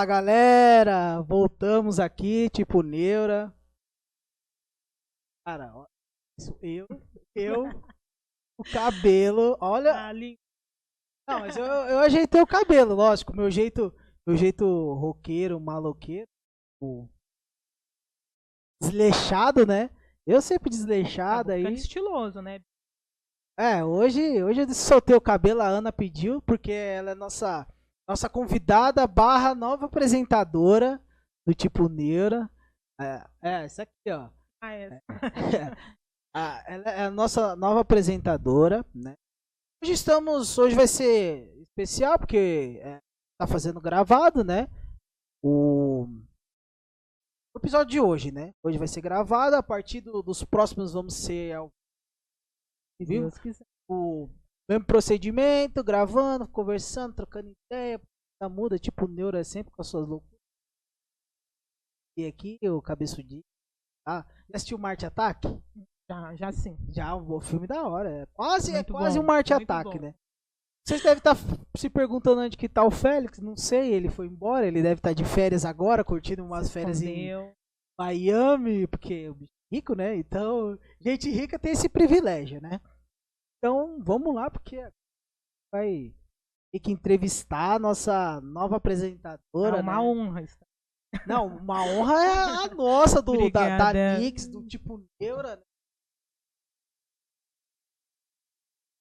Fala galera, voltamos aqui, tipo Neura. Cara, ó, isso eu, eu, o cabelo, olha. Ali. Não, mas eu, eu ajeitei o cabelo, lógico, meu jeito, meu jeito roqueiro, maloqueiro, o desleixado, né? Eu sempre desleixado aí. estiloso, né? É, hoje, hoje eu soltei o cabelo, a Ana pediu, porque ela é nossa, nossa convidada barra nova apresentadora do tipo Neura. É, é essa aqui, ó. Ah, é. Ah, ela é a nossa nova apresentadora, né? Hoje estamos, hoje vai ser especial porque é, tá fazendo gravado, né? O, o episódio de hoje, né? Hoje vai ser gravado, a partir do- dos próximos vamos ser ao Viu? O mesmo procedimento, gravando, conversando, trocando ideia, tá muda, tipo Neuro é sempre com as suas loucuras. E aqui o cabeçudinho, tá? Já assistiu Marte Ataque? Já, já sim. Já, o filme da hora. É quase, é quase bom, um Marte Ataque, bom. né? Vocês devem estar se perguntando onde que tá o Félix, não sei, ele foi embora, ele deve estar de férias agora, curtindo umas férias em. Miami, porque o bicho é rico, né? Então, gente rica tem esse privilégio, né? Então, vamos lá, porque vai ter que entrevistar a nossa nova apresentadora. É uma né? honra. estar- Não, uma honra é a nossa, do, da, da. Nix, do tipo Neura, né?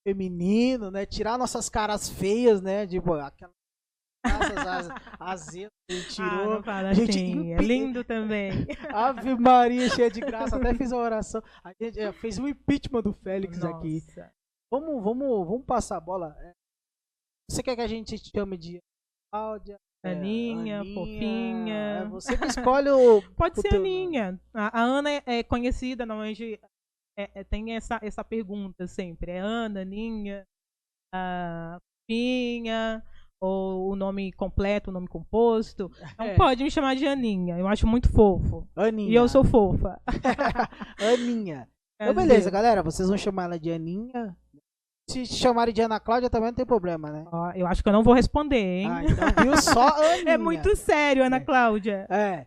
Feminino, né? Tirar nossas caras feias, né? Tipo, aquela. Graças que ele Ah, tirou. fala gente assim. É lindo também. Ave Maria, cheia de graça. Até fiz uma oração. A gente é, fez um impeachment do Félix aqui. Vamos, vamos, vamos passar a bola. É, Você quer que a gente te chame de Cláudia? é, Aninha, fofinha. É, você que escolhe o. Pode o ser teu Aninha. A, a Ana é, é conhecida, não é, é, tem essa, essa pergunta sempre. É Ana, Aninha, a Pinha, ou o nome completo, o nome composto. Então É, pode me chamar de Aninha. Eu acho muito fofo. Aninha. E eu sou fofa. Aninha. Então, beleza, galera. Vocês vão chamar ela de Aninha. Se chamarem de Ana Cláudia também não tem problema, né? Ó, eu acho que eu não vou responder, hein? Ah, então viu só Aninha. é muito sério, Ana É. Cláudia. É.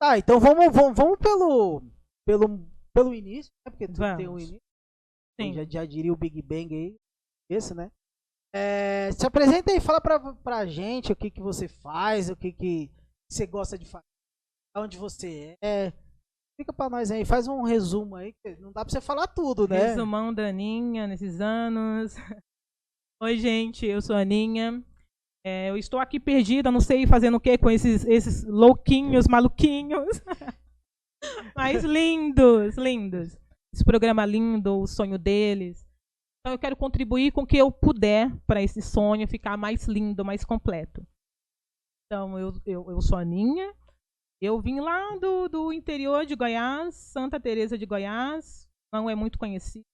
Tá, então vamos, vamos, vamos pelo, pelo, pelo início, né? Porque tudo tem um início. Sim. Já, já diria o Big Bang aí. Esse, né? É, se apresenta aí, fala pra, pra gente o que, que você faz, o que, que você gosta de fazer, onde você é. Fica pra nós aí, faz um resumo aí, que não dá pra você falar tudo, né? Resumão da Aninha nesses anos. Oi, gente, eu sou a Aninha. É, eu estou aqui perdida, não sei fazendo o que com esses, esses louquinhos, maluquinhos. Mas lindos, lindos. Esse programa lindo, o sonho deles. Então eu quero contribuir com o que eu puder para esse sonho ficar mais lindo, mais completo. Então eu, eu, eu sou a Aninha. Eu vim lá do, do interior de Goiás, Santa Teresa de Goiás, não é muito conhecido.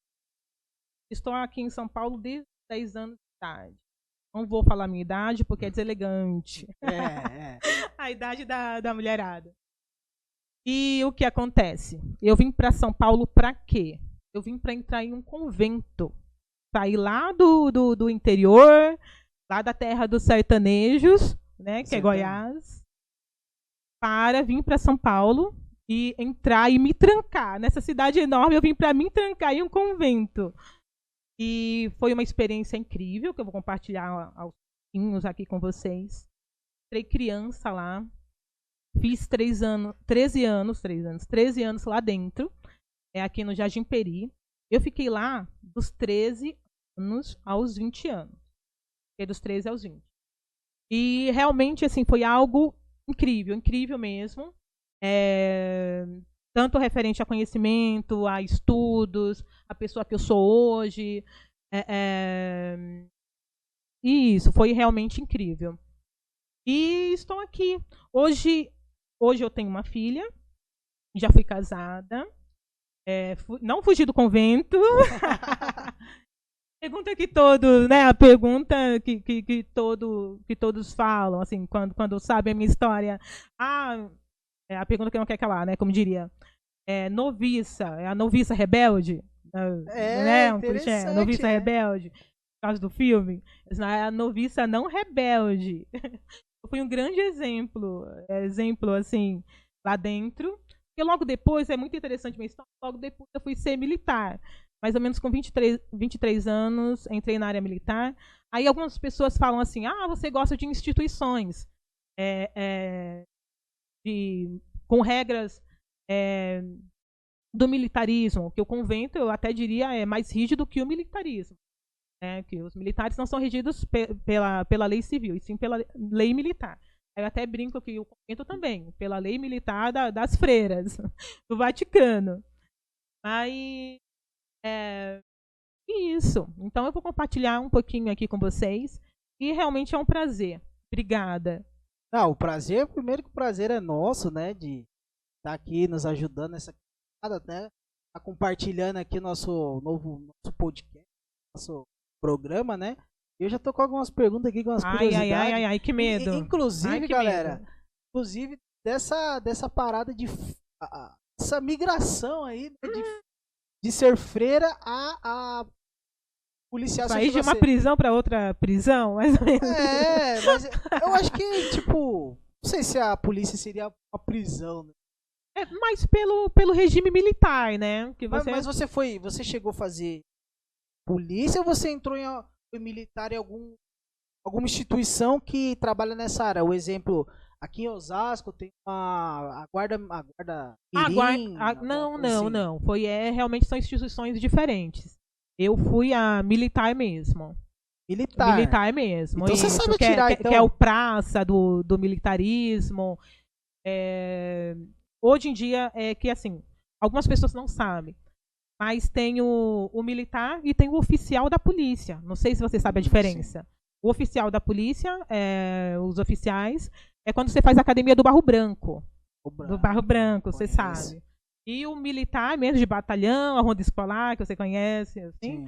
Estou aqui em São Paulo desde os 10 anos de idade. Não vou falar a minha idade porque é deselegante. É, é. a idade da, da mulherada. E o que acontece? Eu vim para São Paulo para quê? Eu vim para entrar em um convento. Sair lá do, do, do interior, lá da terra dos sertanejos, né, que é. Goiás, para vir para São Paulo e entrar e me trancar. Nessa cidade enorme, eu vim para me trancar em um convento. E foi uma experiência incrível que eu vou compartilhar aos pouquinhos aqui com vocês. Entrei criança lá. Fiz três anos, 13 anos, 3 anos, 13 anos lá dentro, é aqui no Jardim Peri. Eu fiquei lá dos 13 anos aos 20 anos. Fiquei dos 13 aos 20. E realmente, assim, foi algo incrível, incrível mesmo. É, tanto referente a conhecimento, a estudos, a pessoa que eu sou hoje. é, é, e isso foi realmente incrível. E estou aqui. Hoje, hoje eu tenho uma filha, já fui casada, é, fu- não fugi do convento. pergunta que todos, né? A pergunta que, que, que, todo, que todos falam, assim, quando, quando sabem a minha história. Ah, é a pergunta que não quer calar, né? Como diria. É, noviça, é a noviça rebelde? É, né? Um clichê, noviça é. rebelde. Por causa do filme. É a noviça não rebelde. Eu fui um grande exemplo, exemplo assim, lá dentro. E logo depois, é muito interessante minha história, logo depois eu fui ser militar. Mais ou menos com 23, 23 anos, entrei na área militar. Aí algumas pessoas falam assim, ah, você gosta de instituições. É, é, de, com regras é, do militarismo, que o convento, eu até diria, é mais rígido que o militarismo. Né? Que os militares não são regidos pe pela, pela lei civil, e sim pela lei militar. Eu até brinco que o convento também, pela lei militar da, das freiras, do Vaticano. Mas é isso. Então eu vou compartilhar um pouquinho aqui com vocês. E realmente é um prazer. Obrigada. Não, o prazer, primeiro que o prazer é nosso, né? De estar tá aqui nos ajudando nessa né? Tá compartilhando aqui nosso novo nosso podcast, nosso programa, né? Eu já tô com algumas perguntas aqui, com umas ai, ai, ai, ai, ai, que medo. Inclusive, ai, que galera, medo. inclusive dessa dessa parada de essa migração aí né, de, de ser freira a, a policial. Sair de uma prisão para outra prisão, mais ou menos. É, mas eu acho que tipo, não sei se a polícia seria uma prisão, né? É, mas pelo, pelo regime militar, né? Que você... Mas, mas você foi, você chegou a fazer polícia ou você entrou em foi militar em algum alguma instituição que trabalha nessa área? O exemplo Aqui em Osasco tem uma a guarda a guarda Mirim, a, a, não, não, assim. não. Foi é realmente são instituições diferentes. Eu fui a militar mesmo. Militar. Militar mesmo. Então isso, você sabe que é, tirar, é, então. que é o praça do, do militarismo. É, hoje em dia é que assim, algumas pessoas não sabem. Mas tem o, o militar e tem o oficial da polícia. Não sei se você sabe a diferença. Sim. O oficial da polícia, é, os oficiais, é quando você faz a academia do Barro Branco. branco do Barro Branco, você sabe. E o militar, mesmo de batalhão, a ronda escolar, que você conhece, assim,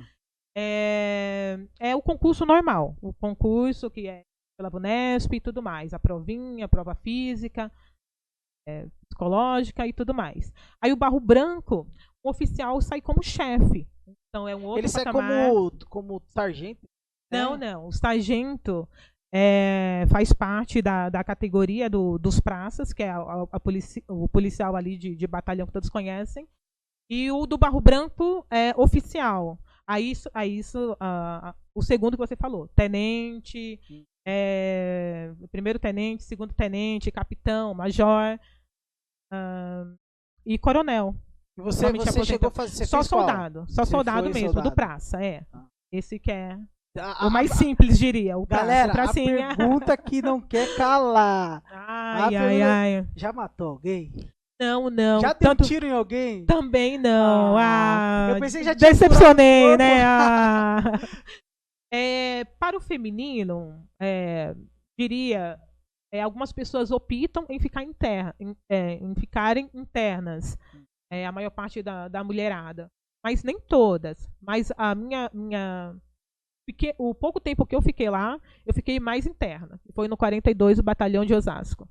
é, é o concurso normal. O concurso que é pela Vunesp e tudo mais. A provinha, a prova física, é, psicológica e tudo mais. Aí o Barro Branco, o oficial sai como chefe. Então é um outro Ele patamar. sai como, como sargento? Não, né? não. O sargento é, faz parte da, da categoria do, dos praças, que é a, a polici, o policial ali de, de batalhão que todos conhecem. E o do Barro Branco é oficial. Aí isso, aí isso uh, o segundo que você falou, tenente, é, primeiro tenente, segundo tenente, capitão, major uh, e coronel. E você, você chegou a fazer só soldado, só soldado mesmo, soldado. do praça, é. Ah. Esse que é a, o mais simples, diria. O Galera, a pergunta que não quer calar. Ai, ai, ai. Já matou alguém? Não, não. Já deu Tanto... tiro em alguém? Também não. Ah, ah eu pensei que já tinha Decepcionei, né? Ah. é, para o feminino, é, diria, é, algumas pessoas optam em ficar interna, em, é, em ficarem internas. É, a maior parte da, da mulherada. Mas nem todas. Mas a minha, minha O pouco tempo que eu fiquei lá, eu fiquei mais interna. Foi no 42, o Batalhão de Osasco.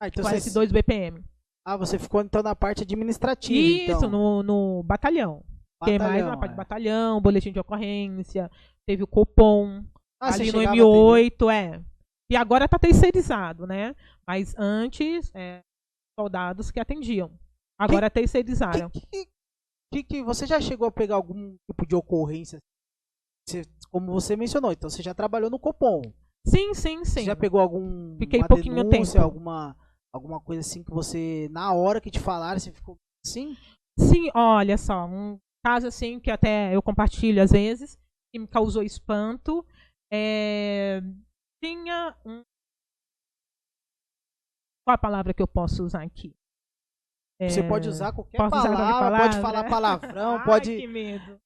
Ah, então 42 você... BPM. Ah, você ficou então na parte administrativa. Isso, então. no, no batalhão. Fiquei mais na parte é. batalhão, boletim de ocorrência, teve o Copom, ah, ali no M8, é. E agora está terceirizado, né? Mas antes, é, soldados que atendiam. Agora que, terceirizaram. Que, que, que, você já chegou a pegar algum tipo de ocorrência você, como você mencionou, então você já trabalhou no Copom. Sim, sim, sim. Você já pegou algum Fiquei pouquinho denúncia, tempo. alguma alguma coisa assim que você na hora que te falaram você ficou assim? Sim, olha só, um caso assim que até eu compartilho às vezes que me causou espanto. É, tinha um qual a palavra que eu posso usar aqui? Você pode usar qualquer palavra, usar qualquer palavra, pode falar palavrão, Ai, pode.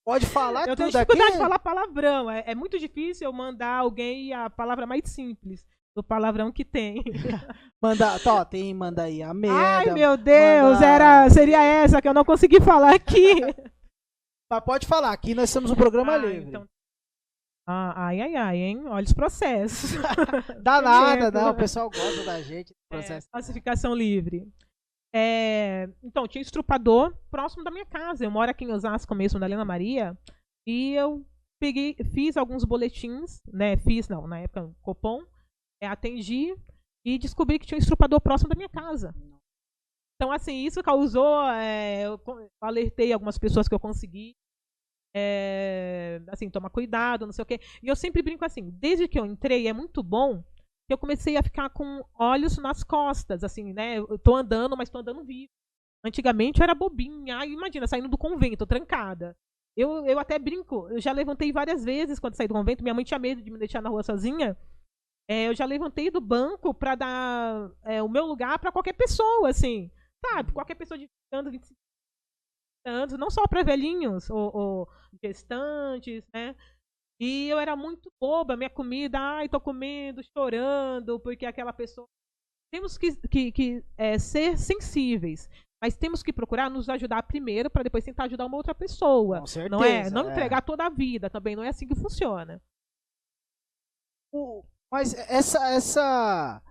Pode falar eu tudo tenho dificuldade de falar palavrão. É, é, muito difícil eu mandar alguém a palavra mais simples do palavrão que tem. manda, tó, tem, manda aí a merda. Ai, meu Deus, manda... era, seria essa que eu não consegui falar aqui. Mas pode falar, aqui nós temos um programa ah, livre. Então... Ah, ai, ai, ai, hein? Olha os processos. Dá nada, não. O pessoal gosta da gente. É, processo. É, classificação livre. É, então, tinha estrupador próximo da minha casa. Eu moro aqui em Osasco mesmo, da Helena Maria. E eu peguei, fiz alguns boletins, né? Fiz, não, na época, Copom. é, atendi e descobri que tinha um estrupador próximo da minha casa. Então, assim, isso causou. É, eu alertei algumas pessoas que eu consegui. É, assim, tomar cuidado, não sei o quê. E eu sempre brinco assim, desde que eu entrei, é muito bom que eu comecei a ficar com olhos nas costas, assim, né? Eu tô andando, mas tô andando vivo. Antigamente eu era bobinha. Ai, imagina, saindo do convento, trancada. Eu, eu até brinco, eu já levantei várias vezes quando saí do convento. Minha mãe tinha medo de me deixar na rua sozinha. É, eu já levantei do banco para dar é, o meu lugar para qualquer pessoa, assim. Sabe? Qualquer pessoa de anos, 25 anos, não só para velhinhos ou, ou, gestantes, né? E eu era muito boba, minha comida, ai, tô comendo, chorando, porque aquela pessoa. Temos que, que, que é, ser sensíveis. Mas temos que procurar nos ajudar primeiro para depois tentar ajudar uma outra pessoa. Com certeza, não é? Não é. entregar toda a vida também. Não é assim que funciona. Mas essa, essa,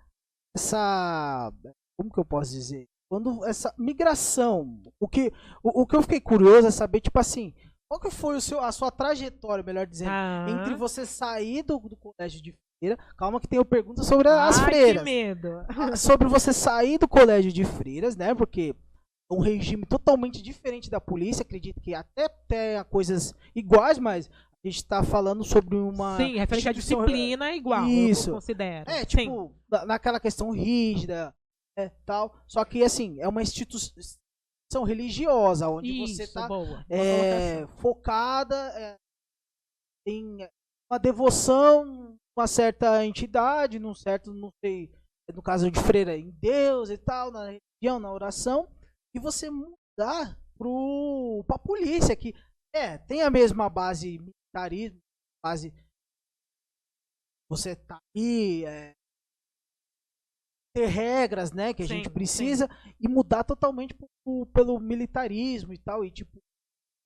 essa, como que eu posso dizer? Quando essa migração, o que, o, o que eu fiquei curioso é saber, tipo assim, qual que foi o seu, a sua trajetória, melhor dizendo, Ah. entre você sair do, do colégio de freira, calma que tenho pergunta sobre as Ai, freiras, que medo. Ah, sobre você sair do colégio de freiras, né? Porque é um regime totalmente diferente da polícia. Acredito que até tenha coisas iguais, mas a gente está falando sobre uma. Sim, referente à disciplina é igual, Isso. eu considero. É, Sim. tipo, na- naquela questão rígida, é, tal. Só que, assim, é uma religiosa, onde Isso, você está é, focada é, em uma devoção a uma certa entidade, num certo, não sei, no caso de freira, em Deus e tal, na religião, na oração, e você mudar pro, pra polícia, que é, tem a mesma base militarismo, base você tá aí, é, ter regras, né, que a Sim, gente sim. precisa, e mudar totalmente pro- pelo militarismo e tal, e tipo,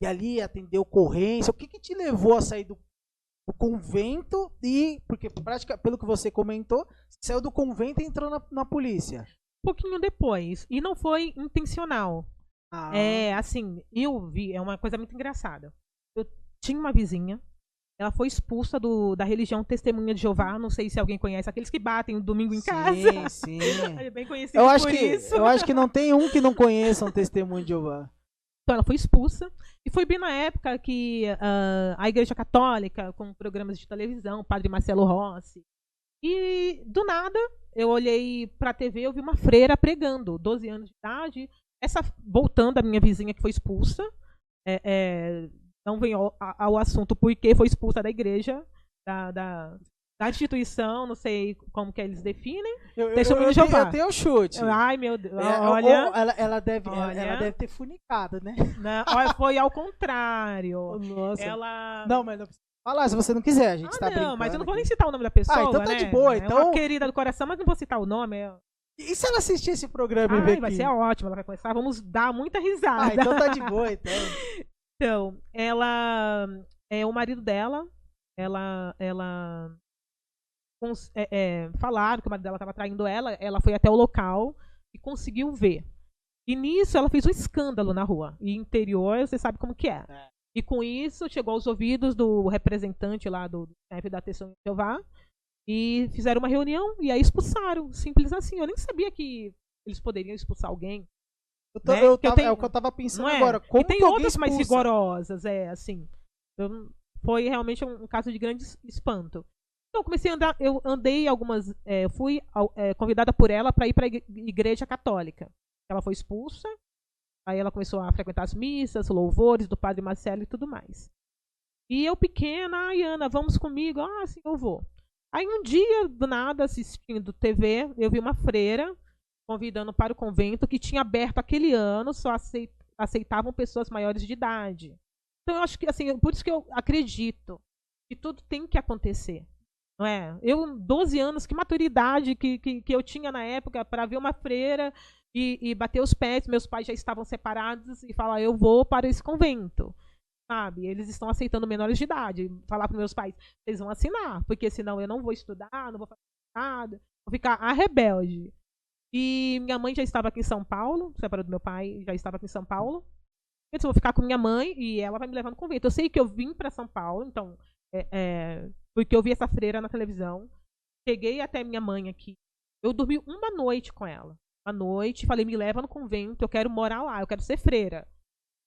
e ali atender ocorrência. O que que te levou a sair do, do convento e, porque prática, pelo que você comentou, saiu do convento e entrou na, na polícia. Um pouquinho depois. E não foi intencional. Ah, É, assim, eu vi, é uma coisa muito engraçada. Eu tinha uma vizinha, ela foi expulsa do, da religião Testemunha de Jeová, não sei se alguém conhece, aqueles que batem no domingo em casa. Sim, sim. É bem conhecido Eu acho, por que, isso. eu acho que não tem um que não conheça um testemunho de Jeová. Então ela foi expulsa. E foi bem na época que ah, a Igreja Católica, com programas de televisão, Padre Marcelo Rossi. E do nada, eu olhei pra TV, eu vi uma freira pregando, 12 anos de idade. Essa, voltando a minha vizinha que foi expulsa, é, é, não vem ao, ao assunto por que foi expulsa da igreja, da, da, da instituição, não sei como que eles definem. Eu, eu, Testemunho eu, eu, Jeová. eu tenho um chute. Ai, meu Deus. É, olha, ela, ela, deve, olha. ela deve ter funicado, né? não, olha, foi ao contrário. Nossa. Ela. Não, mas não precisa falar se você não quiser. A gente Ah, tá não, brincando. mas eu não vou nem citar o nome da pessoa. Ah, então tá né? de boa, É então- uma querida do coração, mas não vou citar o nome. É... E se ela assistir esse programa e ver Ai, aqui? vai ser ótimo, ela vai começar. Vamos dar muita risada. Ah, então tá de boa, então. Então, ela. É, o marido dela, ela. ela é, é, falaram que o marido dela estava traindo ela, ela foi até o local e conseguiu ver. E nisso ela fez um escândalo na rua. E interior, você sabe como que é. É. E com isso chegou aos ouvidos do representante lá do chefe da Testemunha de Jeová e fizeram uma reunião e aí expulsaram. Simples assim. Eu nem sabia que eles poderiam expulsar alguém. Eu tô- Né? eu tava- tenho- É o que eu tava pensando é? agora. Como e tem outras mais rigorosas, é, assim. Eu- foi realmente um, um caso de grande es- espanto. Então, eu comecei a andar, eu andei algumas, é, eu fui é, convidada por ela para ir para a igreja católica. Ela foi expulsa, aí ela começou a frequentar as missas, louvores do padre Marcelo e tudo mais. E eu pequena, ai Ana, vamos comigo? Ah, sim, eu vou. Aí um dia, do nada, assistindo TV, eu vi uma freira convidando para o convento que tinha aberto aquele ano, só acei- aceitavam pessoas maiores de idade. Então eu acho que assim, por isso que eu acredito que tudo tem que acontecer. Não é? Eu, 12 anos, que maturidade que, que, que eu tinha na época para ver uma freira e, e bater os pés. Meus pais já estavam separados e falar: eu vou para esse convento. Sabe? Eles estão aceitando menores de idade. Falar para meus pais: vocês vão assinar, porque senão eu não vou estudar, não vou fazer nada, vou ficar a rebelde. E minha mãe já estava aqui em São Paulo, separou do meu pai, já estava aqui em São Paulo. Eu disse, vou ficar com minha mãe e ela vai me levar no convento. Eu sei que eu vim para São Paulo, então, é, é, porque eu vi essa freira na televisão. cheguei até minha mãe aqui. Eu dormi uma noite com ela. Uma noite, falei, me leva no convento, eu quero morar lá, eu quero ser freira.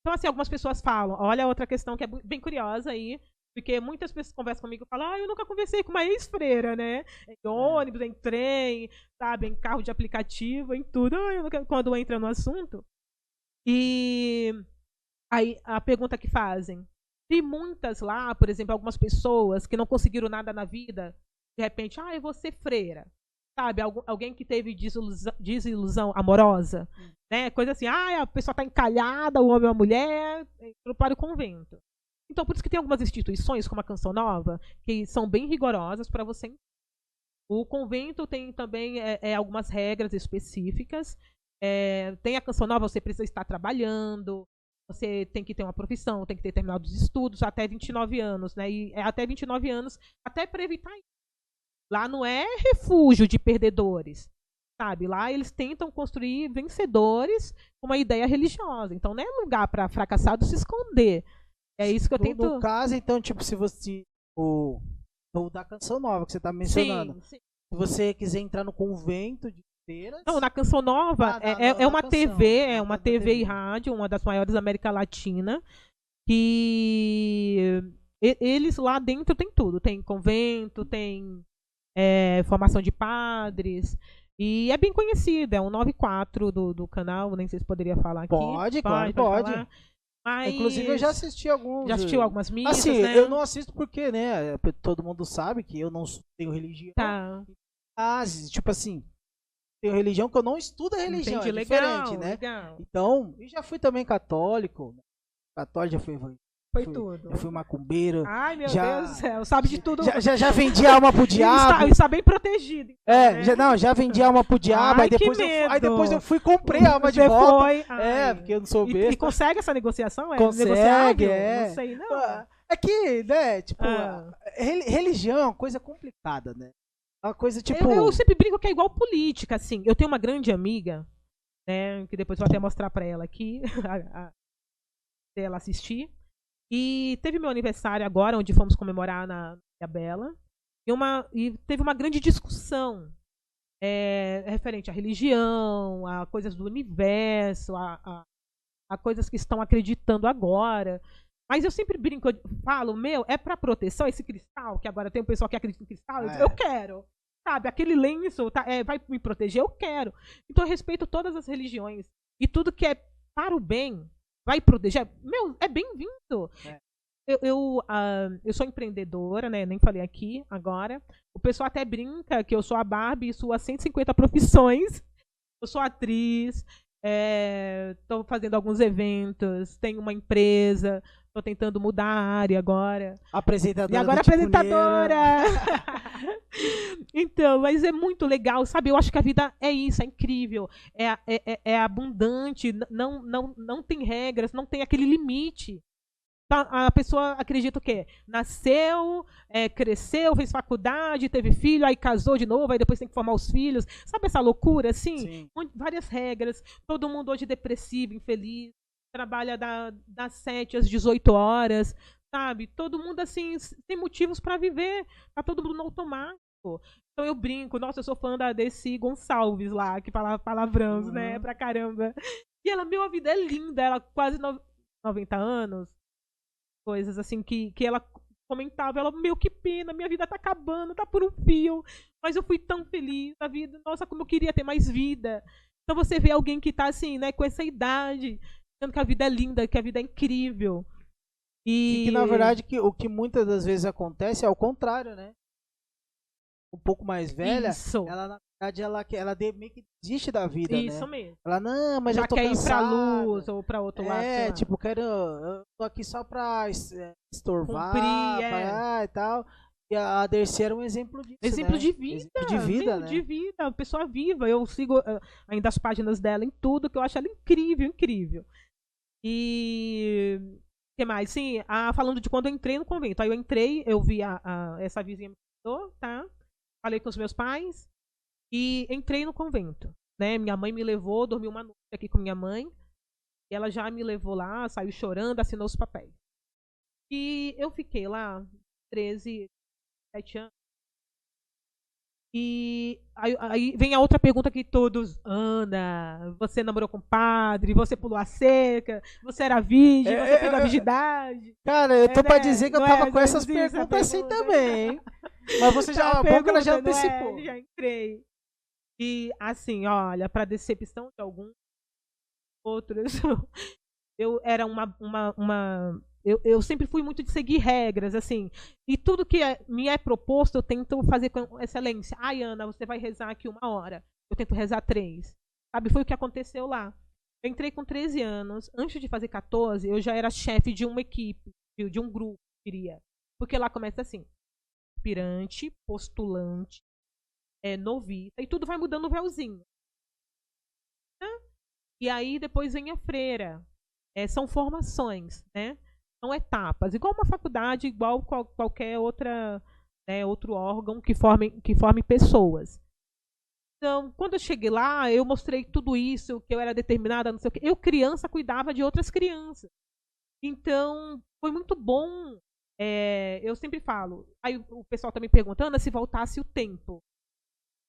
Então, assim, algumas pessoas falam, olha outra questão que é bem curiosa aí, porque muitas pessoas conversam comigo e falam, ah, eu nunca conversei com uma ex-freira, né? Em é. ônibus, em trem, sabe, em carro de aplicativo, em tudo. Ah. Quando entra no assunto. E aí a pergunta que fazem. Tem muitas lá, por exemplo, algumas pessoas que não conseguiram nada na vida, de repente, ah, eu vou ser freira. Sabe, Algu alguém que teve desilusão, desilusão amorosa, hum. né? Coisa assim, ah, a pessoa está encalhada, o homem ou a mulher, entrou para o convento. Então, por isso que tem algumas instituições, como a Canção Nova, que são bem rigorosas para você. O convento tem também é, é, algumas regras específicas. É, tem a Canção Nova, você precisa estar trabalhando, você tem que ter uma profissão, tem que ter terminado os estudos até 29 anos, né? E é até 29 anos, até para evitar isso. Lá não é refúgio de perdedores, sabe? Lá eles tentam construir vencedores com uma ideia religiosa. Então não é lugar para fracassados se esconder. É isso que eu tento. No caso, então, tipo, se você. O, o da canção nova que você tá mencionando. Sim, sim. Se você quiser entrar no convento de feiras. Não, na Canção Nova ah, é, na, é, é, uma canção, TV, é uma TV, TV e rádio, uma das maiores da América Latina. Que eles lá dentro tem tudo. Tem convento, tem é, formação de padres. E é bem conhecido, é um 94 do, do canal, nem sei se poderia falar aqui. Pode, pode, pode. pode. Mas... Inclusive, eu já assisti alguns. Já assistiu algumas missas, Assim, né? eu não assisto porque, né, todo mundo sabe que eu não tenho religião. Tá. Mas, tipo assim, tenho religião que eu não estudo a religião, Entendi, é diferente, legal, né? Legal. Então, eu já fui também católico, né? católico já fui evangélico. Foi fui, tudo. Eu fui macumbeiro. Ai, meu já, Deus do céu, sabe de tudo. Já, já, já vendi alma pro diabo. Está, está bem protegido. Então, é, né? já, não, já vendi alma pro diabo. Ai, aí, depois eu, aí depois eu fui e comprei a alma de volta. Foi? É, porque eu não sou besta. E, e consegue essa negociação? É consegue, é. Não sei, não. É que, né, tipo, ah. religião é uma coisa complicada, né? É uma coisa tipo. Eu, eu, sempre brinco que é igual política, assim. Eu tenho uma grande amiga, né, que depois eu vou até mostrar pra ela aqui, a, a, ela assistir. E teve meu aniversário agora, onde fomos comemorar na Bela. E, uma, e teve uma grande discussão é, referente à religião, a coisas do universo, a, a, a, coisas que estão acreditando agora. Mas eu sempre brinco, eu falo, meu, é para proteção esse cristal, que agora tem um pessoal que acredita em cristal, eu, é. eu quero. Sabe, aquele lenço tá, é, vai me proteger, eu quero. Então eu respeito todas as religiões. E tudo que é para o bem, vai proteger. Meu, é bem-vindo. É. Eu, eu, uh, eu sou empreendedora, né? Nem falei aqui agora. O pessoal até brinca que eu sou a Barbie e suas 150 profissões. Eu sou atriz, estou é, fazendo alguns eventos, tenho uma empresa, estou tentando mudar a área agora. Apresentadora. E agora apresentadora! então, mas é muito legal, sabe? Eu acho que a vida é isso, é incrível, é, é, é, é abundante, não, não, não tem regras, não tem aquele limite. Tá, a pessoa acredita o quê? Nasceu, é, cresceu, fez faculdade, teve filho, aí casou de novo, aí depois tem que formar os filhos. Sabe essa loucura, assim? Sim. Várias regras. Todo mundo hoje depressivo, infeliz. Trabalha da, das 7 às 18 horas, sabe? Todo mundo, assim, tem motivos para viver. Tá todo mundo no automático. Então eu brinco, nossa, eu sou fã da Desi Gonçalves lá, que fala palavrões, né, uhum. né, pra caramba. E ela, meu, a vida é linda, ela quase no, 90 anos, coisas assim que, que ela comentava, ela, meu, que pena, minha vida tá acabando, tá por um fio, mas eu fui tão feliz na vida, nossa, como eu queria ter mais vida. Então você vê alguém que tá assim, né, com essa idade, que a vida é linda, que a vida é incrível. E, e que na verdade que, o que muitas das vezes acontece é o contrário, né? Um pouco mais velha, Isso. ela na verdade ela, ela meio que desiste da vida, Isso né? mesmo. Ela, não, mas Já eu tô quer cansada. ir pra luz ou pra outro é, lado. É, tipo, quero. Eu tô aqui só pra é, estorvar, Cumprir, pra, é. e tal. E a Dercy era um exemplo disso. Exemplo né? de vida. Exemplo de vida, exemplo né? De vida, pessoa viva. Eu sigo uh, ainda as páginas dela em tudo, que eu acho ela incrível, incrível. E. Que mais? Sim, a, falando de quando eu entrei no convento. Aí eu entrei, eu vi a, a essa vizinha me contou, tá? Falei com os meus pais, e entrei no convento. Né? Minha mãe me levou, dormi uma noite aqui com minha mãe. E ela já me levou lá, saiu chorando, assinou os papéis. E eu fiquei lá 13, 7 anos. E aí, aí, vem a outra pergunta que todos. Ana, você namorou com o padre, você pulou a cerca, você era virgem, é, você pegou a é, virgindade. Cara, eu tô é, pra né? dizer que eu tava é, com essas perguntas assim também, hein? Mas você já, a boca já antecipou. É, já entrei. E assim, olha, para decepção de alguns outros, eu era uma, uma, uma eu, eu, sempre fui muito de seguir regras, assim. E tudo que é, me é proposto, eu tento fazer com excelência. Ai, Ana, você vai rezar aqui uma hora. Eu tento rezar três. Sabe, foi o que aconteceu lá. Eu entrei com 13 anos. Antes de fazer 14, eu já era chefe de uma equipe, de, um grupo, diria. Porque lá começa assim: aspirante, postulante, é, novita, e tudo vai mudando o véuzinho. E aí depois vem a freira. É, são formações, né? São etapas, igual uma faculdade, igual qual, qualquer outra, né, outro órgão que forme, que forme pessoas. Então, quando eu cheguei lá, eu mostrei tudo isso, que eu era determinada, não sei o quê. Eu, criança, cuidava de outras crianças. Então, foi muito bom. É, eu sempre falo. Aí o pessoal também tá perguntando se voltasse o tempo.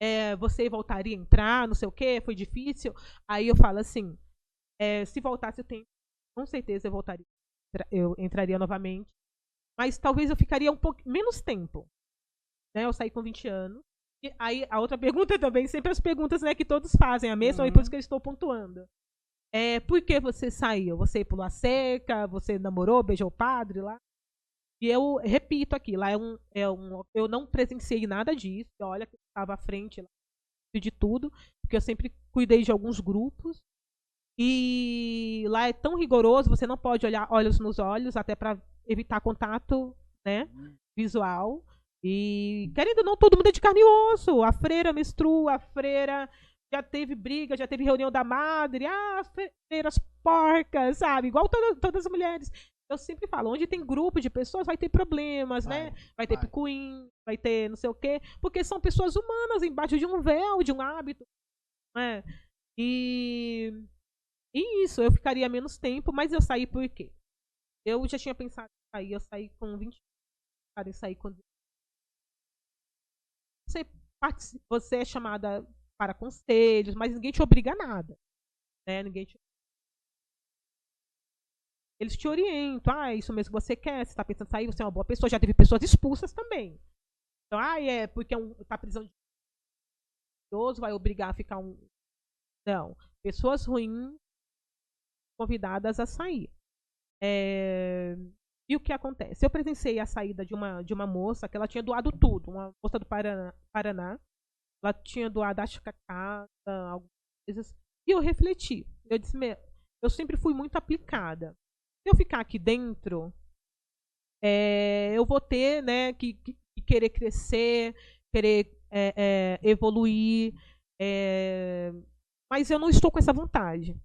É, você voltaria a entrar, não sei o quê, foi difícil. Aí eu falo assim: é, se voltasse o tempo, com certeza eu voltaria eu entraria novamente. Mas talvez eu ficaria um pouco menos tempo. Né? Eu saí com 20 anos. E aí a outra pergunta também, sempre as perguntas né, que todos fazem, a mesma, uhum. e por isso que eu estou pontuando. É, por que você saiu? Você pulou a seca? Você namorou, beijou o padre lá? E eu repito aqui, lá é um, é um eu não presenciei nada disso. Olha que estava à frente lá, de tudo, porque eu sempre cuidei de alguns grupos. E lá é tão rigoroso, você não pode olhar olhos nos olhos, até para evitar contato né, visual. E querendo ou não, todo mundo é de carne e osso. A freira menstrua, a freira já teve briga, já teve reunião da madre, ah, freiras porcas, sabe? Igual toda, todas as mulheres. Eu sempre falo, onde tem grupo de pessoas vai ter problemas, vai, né? Vai, vai ter picuim, vai ter não sei o quê, porque são pessoas humanas embaixo de um véu, de um hábito, né? E e isso, eu ficaria menos tempo, mas eu saí por quê? Eu já tinha pensado em sair, eu saí com 20 anos, sair com você, você é chamada para conselhos, mas ninguém te obriga a nada. Né? Ninguém te... Eles te orientam, ah, é isso mesmo que você quer, você está pensando em sair, você é uma boa pessoa, já teve pessoas expulsas também. Então, ah, é porque é um, tá precisando de vai obrigar a ficar um. Não. Pessoas ruins convidadas a sair. É... E o que acontece? Eu presenciei a saída de uma, de uma moça que ela tinha doado tudo, uma moça do Paraná, Paraná. Ela tinha doado, a casa, algumas coisas. E eu refleti. Eu disse, eu sempre fui muito aplicada. Se eu ficar aqui dentro, é, eu vou ter né, que, que, que querer crescer, querer é, é, evoluir. É, mas eu não estou com essa vontade.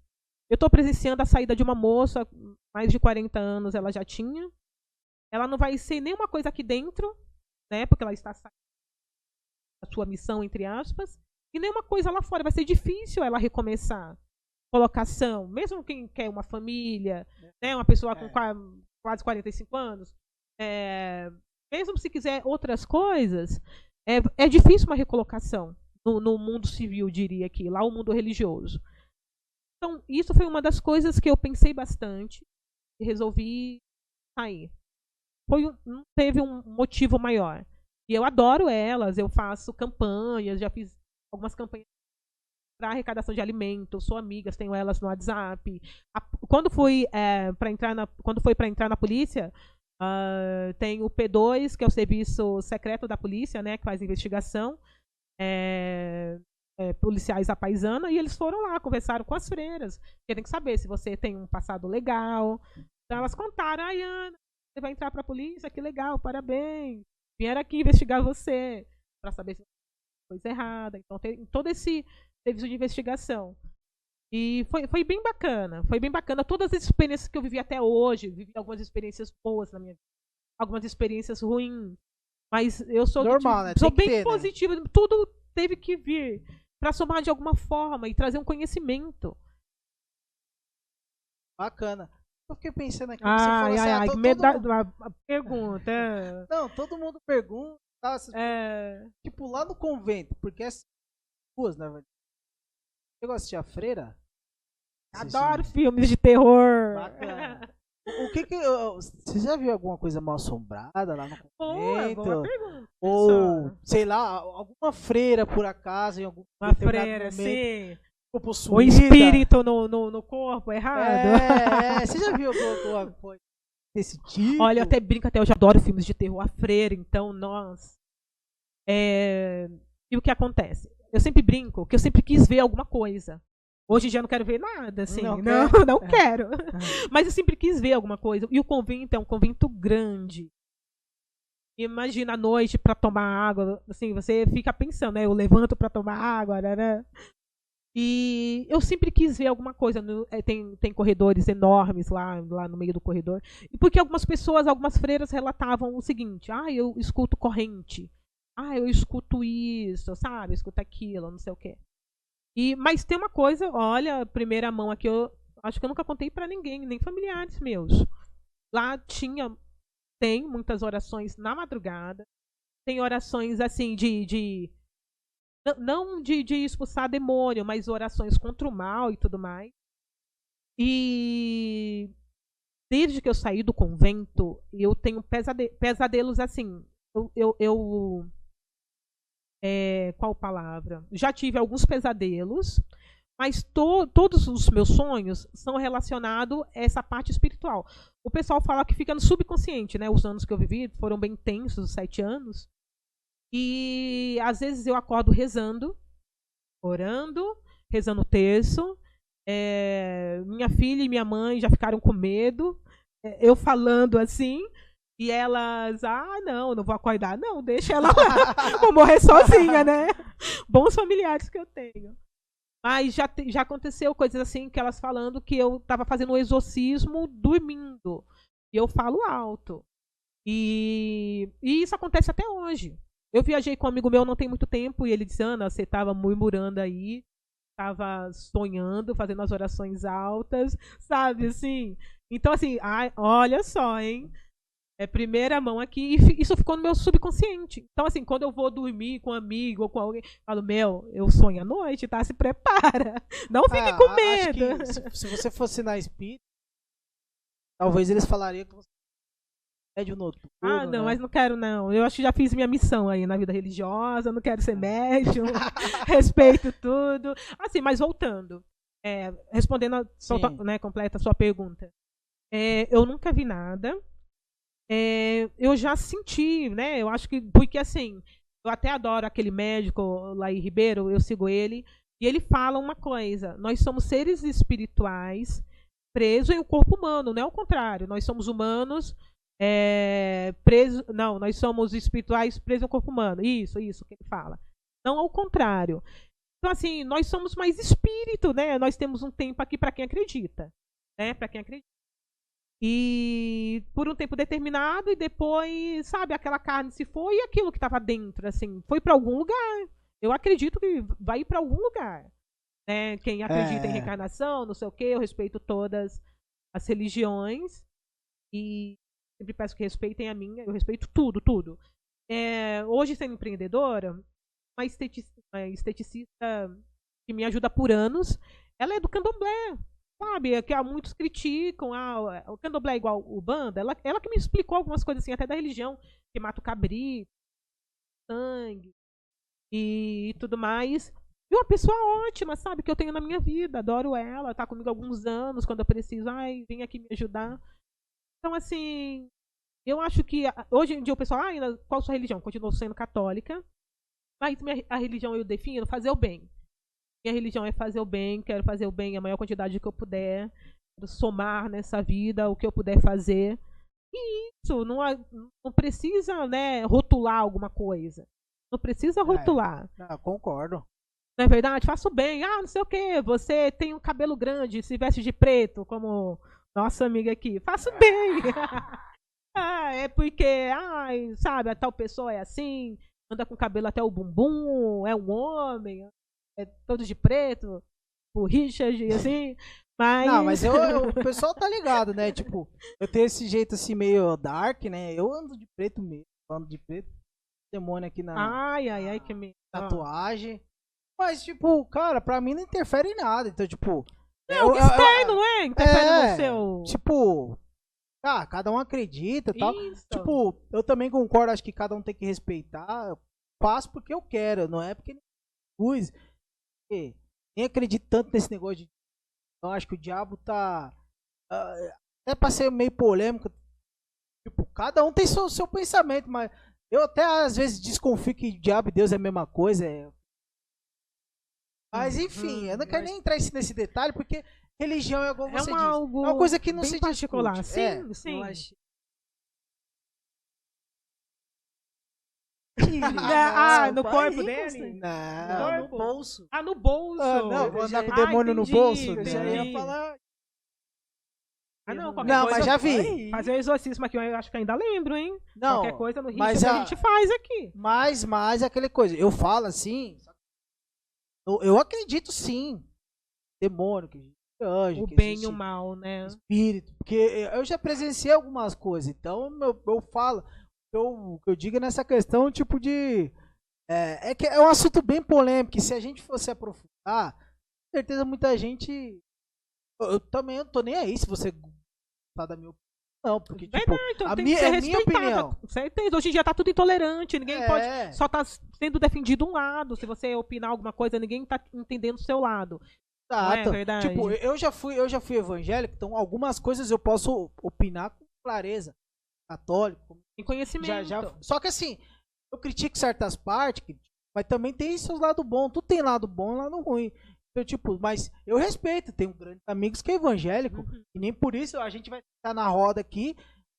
Eu estou presenciando a saída de uma moça, mais de 40 anos ela já tinha. Ela não vai ser nenhuma coisa aqui dentro, né? Porque ela está saindo da sua missão, entre aspas. E nenhuma coisa lá fora. Vai ser difícil ela recomeçar. Colocação. Mesmo quem quer uma família, né? Uma pessoa com é. quase 45 anos. É, mesmo se quiser outras coisas, é, é difícil uma recolocação no, no mundo civil, diria aqui. Lá o mundo religioso. Então, isso foi uma das coisas que eu pensei bastante e resolvi sair. Foi, não teve um motivo maior. E eu adoro elas, eu faço campanhas, já fiz algumas campanhas para arrecadação de alimentos, sou amigas, tenho elas no WhatsApp. A, quando fui é, para entrar na, quando foi para entrar na polícia, uh, tem o P2, que é o serviço secreto da polícia, né, que faz investigação. É, é, policiais da paisana e eles foram lá, conversaram com as freiras. Porque tem que saber se você tem um passado legal. Então elas contaram, ai Ana, você vai entrar pra polícia, que legal, parabéns. Vieram aqui investigar você para saber se coisa errada. Então tem todo esse serviço de investigação. E foi, foi bem bacana, foi bem bacana. Todas as experiências que eu vivi até hoje, vivi algumas experiências boas na minha vida, algumas experiências ruins. Mas eu sou, Normal, né? sou bem ter, positiva. Né? Tudo teve que vir para somar de alguma forma e trazer um conhecimento. Bacana. Eu fiquei pensando aqui. Ai, ai, assim, ah, ai, todo, todo... pergunta. Não, todo mundo pergunta. Essas- É. Tipo, lá no convento, porque as duas, né, velho? Chegou a assistir a freira? Adoro filmes de terror. Bacana. O que que. Você já viu alguma coisa mal assombrada lá no Boa, convento? boa pergunta. Ou, sei lá, alguma freira por acaso, em algum Uma freira, momento, sim. ficou O possuída? espírito no, no, no corpo, errado. É, é, você já viu alguma coisa desse tipo? Olha, eu até brinco, até eu já adoro filmes de terror. A freira, então, nós. É, E o que acontece? Eu sempre brinco que eu sempre quis ver alguma coisa. Hoje em dia eu não quero ver nada, assim. Não Não, quer? não, É. quero. Mas eu sempre quis ver alguma coisa. E o convento é um convento grande. Imagina a noite pra tomar água, assim, você fica pensando, né? Eu levanto pra tomar água, né? né? E eu sempre quis ver alguma coisa. no- eh, tem, tem corredores enormes lá, lá no meio do corredor. E porque algumas pessoas, algumas freiras relatavam o seguinte: ah, eu escuto corrente. Ah, eu escuto isso, sabe? Eu escuto aquilo, não sei o quê. E, mas tem uma coisa, olha, primeira mão aqui, eu acho que eu nunca contei pra ninguém, nem familiares meus. Lá tinha, tem muitas orações na madrugada. Tem orações assim de. de não- de, de expulsar demônio, mas orações contra o mal e tudo mais. E desde que eu saí do convento, eu tenho pesade- pesadelos assim. Eu, eu, eu- é, qual palavra? Já tive alguns pesadelos, mas to- todos os meus sonhos são relacionados a essa parte espiritual. O pessoal fala que fica no subconsciente, né? Os anos que eu vivi foram bem tensos, os sete anos. E às vezes eu acordo rezando, orando, rezando o terço. É, minha filha e minha mãe já ficaram com medo. é, eu falando assim. E elas, ah, não, não vou acordar. Não, deixa ela lá. vou morrer sozinha, né? Bons familiares que eu tenho. Mas já, já aconteceu coisas assim que elas falando que eu tava fazendo um exorcismo dormindo. E eu falo alto. E, e isso acontece até hoje. Eu viajei com um amigo meu não tem muito tempo e ele disse: Ana, você tava murmurando aí, tava sonhando, fazendo as orações altas, sabe assim? Então, assim, ai, olha só, hein? É primeira mão aqui, e isso ficou no meu subconsciente. Então, assim, quando eu vou dormir com um amigo ou com alguém, eu falo, meu, eu sonho à noite, tá? Se prepara. Não fique Ah, com medo. se, se você fosse na espírita, talvez eles falariam que você é médio noturno. Ah, não, né? mas não quero, não. Eu acho que já fiz minha missão aí na vida religiosa, não quero ser médium, respeito tudo. Assim, mas voltando, é, respondendo a sua, né, completa a sua pergunta. É, eu nunca vi nada. É, eu já senti, né? Eu acho que. Porque assim, eu até adoro aquele médico em Ribeiro, eu sigo ele, e ele fala uma coisa: nós somos seres espirituais presos em um corpo humano, não é o contrário. Nós somos humanos é, preso, não, nós somos espirituais presos ao corpo humano. Isso, isso que ele fala. Não ao contrário. Então assim, nós somos mais espírito, né? Nós temos um tempo aqui para quem acredita, né? Para quem acredita. E por um tempo determinado e depois, sabe, aquela carne se foi e aquilo que estava dentro, assim, foi para algum lugar. Eu acredito que vai para algum lugar. Né? Quem acredita em É. reencarnação, não sei o quê, eu respeito todas as religiões e sempre peço que respeitem a minha, eu respeito tudo, tudo. É, hoje, sendo empreendedora, uma esteticista, uma esteticista que me ajuda por anos, ela é do candomblé, sabe? É Que há muitos criticam, ah, o candomblé é igual o banda, ela, ela que me explicou algumas coisas assim, até da religião, que mata o cabrito, sangue e tudo mais. E uma pessoa ótima, sabe? Que eu tenho na minha vida. Adoro ela, tá comigo há alguns anos, quando eu preciso. Ai, vem aqui me ajudar. Então, assim, eu acho que ah, hoje em dia o pessoal, ah, qual sua religião? Continuo sendo católica. Mas minha, a religião eu defino fazer o bem. Minha religião é fazer o bem, quero fazer o bem a maior quantidade que eu puder, quero somar nessa vida o que eu puder fazer. E isso, não, não precisa, né, rotular alguma coisa. Não precisa rotular. Ah, concordo. Não é verdade? Faço bem. Ah, não sei o quê. Você tem um cabelo grande, se veste de preto, como nossa amiga aqui. Faço bem. ah, é porque, ai, sabe, a tal pessoa é assim, anda com cabelo até o bumbum, é um homem, é todo de preto, o Richard, assim. Mas... Não, mas eu, eu- o pessoal tá ligado, né? Tipo, eu tenho esse jeito assim meio dark, né? Eu ando de preto mesmo, ando de preto. demônio aqui na Ai, ai, ai, que tatuagem. Mas, tipo, cara, pra mim não interfere em nada. Então, tipo. É o externo, não é? Interfere é, no seu. Tipo. Ah, cada um acredita e tal. Tipo, eu também concordo, acho que cada um tem que respeitar. Eu faço porque eu quero, não é porque luz. Nem acredito tanto nesse negócio de. Então acho que o diabo tá. ah, até pra ser meio polêmico. Tipo, cada um tem seu, seu pensamento, mas eu até às vezes desconfio que diabo e Deus é a mesma coisa. é. Mas enfim, eu não quero nem entrar nesse- detalhe, porque religião é igual é você uma, algo É uma coisa que não bem se particular. discute. Sim, É, sim. eu acho- Ah, Não, no corpo dele? Não, Não, no bolso. Ah, no bolso. Ah, não, vou andar com o Ah, demônio no entendi, bolso. Eu né? já ia entendi. falar. Ah, não, qualquer Não, coisa, mas já vi. Fazer o exorcismo aqui, eu acho que ainda lembro, hein? Não, qualquer coisa no mas ritmo a- a gente faz aqui. Mas, mas aquela coisa, eu falo assim, eu, eu acredito sim, demônio, que anjo, O que bem e o mal, né? espírito, porque eu já presenciei algumas coisas, então eu, eu falo, eu, o que eu digo é nessa questão, tipo de, é, é que é um assunto bem polêmico, e se a gente fosse aprofundar, com certeza muita gente, eu, eu também não tô nem aí se você gostar da minha opinião, não, porque tipo, Verdade, então a minha- é minha opinião. Certeza. Hoje em dia tá tudo intolerante, ninguém pode. é, Só tá sendo defendido um lado. Se você opinar alguma coisa, ninguém tá entendendo o seu lado. Não é Exato. verdade? Tipo, eu já fui, eu já fui evangélico, então algumas coisas eu posso opinar com clareza. Católico, Conhecimento. já já. Só que assim, eu critico certas partes, mas também tem seus lados bons. Tudo tem lado bom e lado ruim. Então, tipo, mas eu respeito, tenho grandes amigos que é evangélico, Uhum. e nem por isso a gente vai estar na roda aqui.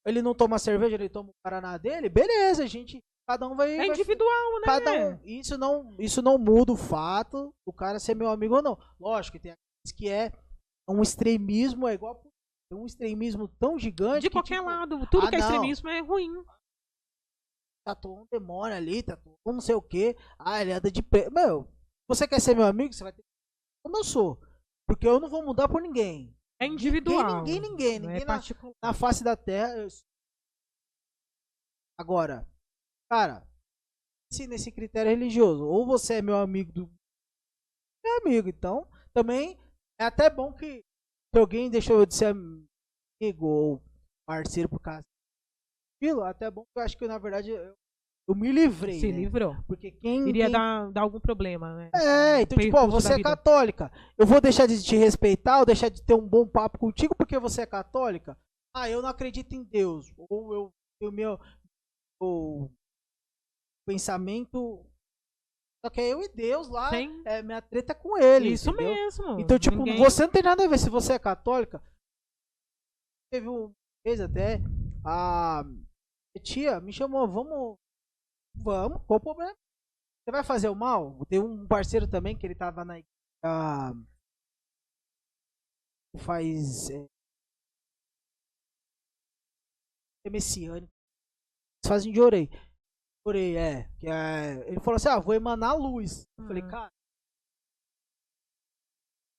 Ele não toma cerveja, ele toma o Paraná dele, beleza, a gente. Cada um vai. É vai- individual, né? Cada um. Isso não, isso não muda o fato do cara ser meu amigo ou não. Lógico que tem aqueles que é um extremismo, é igual. É um extremismo tão gigante. De que, qualquer tipo, lado. Tudo ah, que é não. extremismo é ruim. Tatuou um demônio ali, tatuou um não sei o que. Ah, ele anda de pé. Meu, você quer ser meu amigo? Você vai ter que como eu sou. Porque eu não vou mudar por ninguém. É individual. Ninguém, ninguém, não ninguém é na, na face da terra. eu- Agora, cara, se nesse critério religioso, ou você é meu amigo do. Meu amigo, então, também é até bom que se alguém deixou de ser amigo ou parceiro por causa daquilo, até bom que eu acho que na verdade eu, eu me livrei. Se né? livrou. Porque quem. Iria quem- dar, dar algum problema, né? é, então, tipo, ó, você é católica. Eu vou deixar de te respeitar ou deixar de ter um bom papo contigo porque você é católica? Ah, eu não acredito em Deus. Ou eu o meu o pensamento. Só que é eu e Deus lá. Tem É minha treta com ele. isso entendeu? mesmo. Então, tipo, Ninguém- você não tem nada a ver se você é católica. Teve um vez até a tia me chamou, vamos, vamos, qual o problema? Você vai fazer o mal? Tem um parceiro também que ele tava na ah, faz é, é messiânico. Eles fazem de orei. Orei, é, que é. Ele falou assim: "Ah, vou emanar luz". Eu falei: Uhum. "Cara,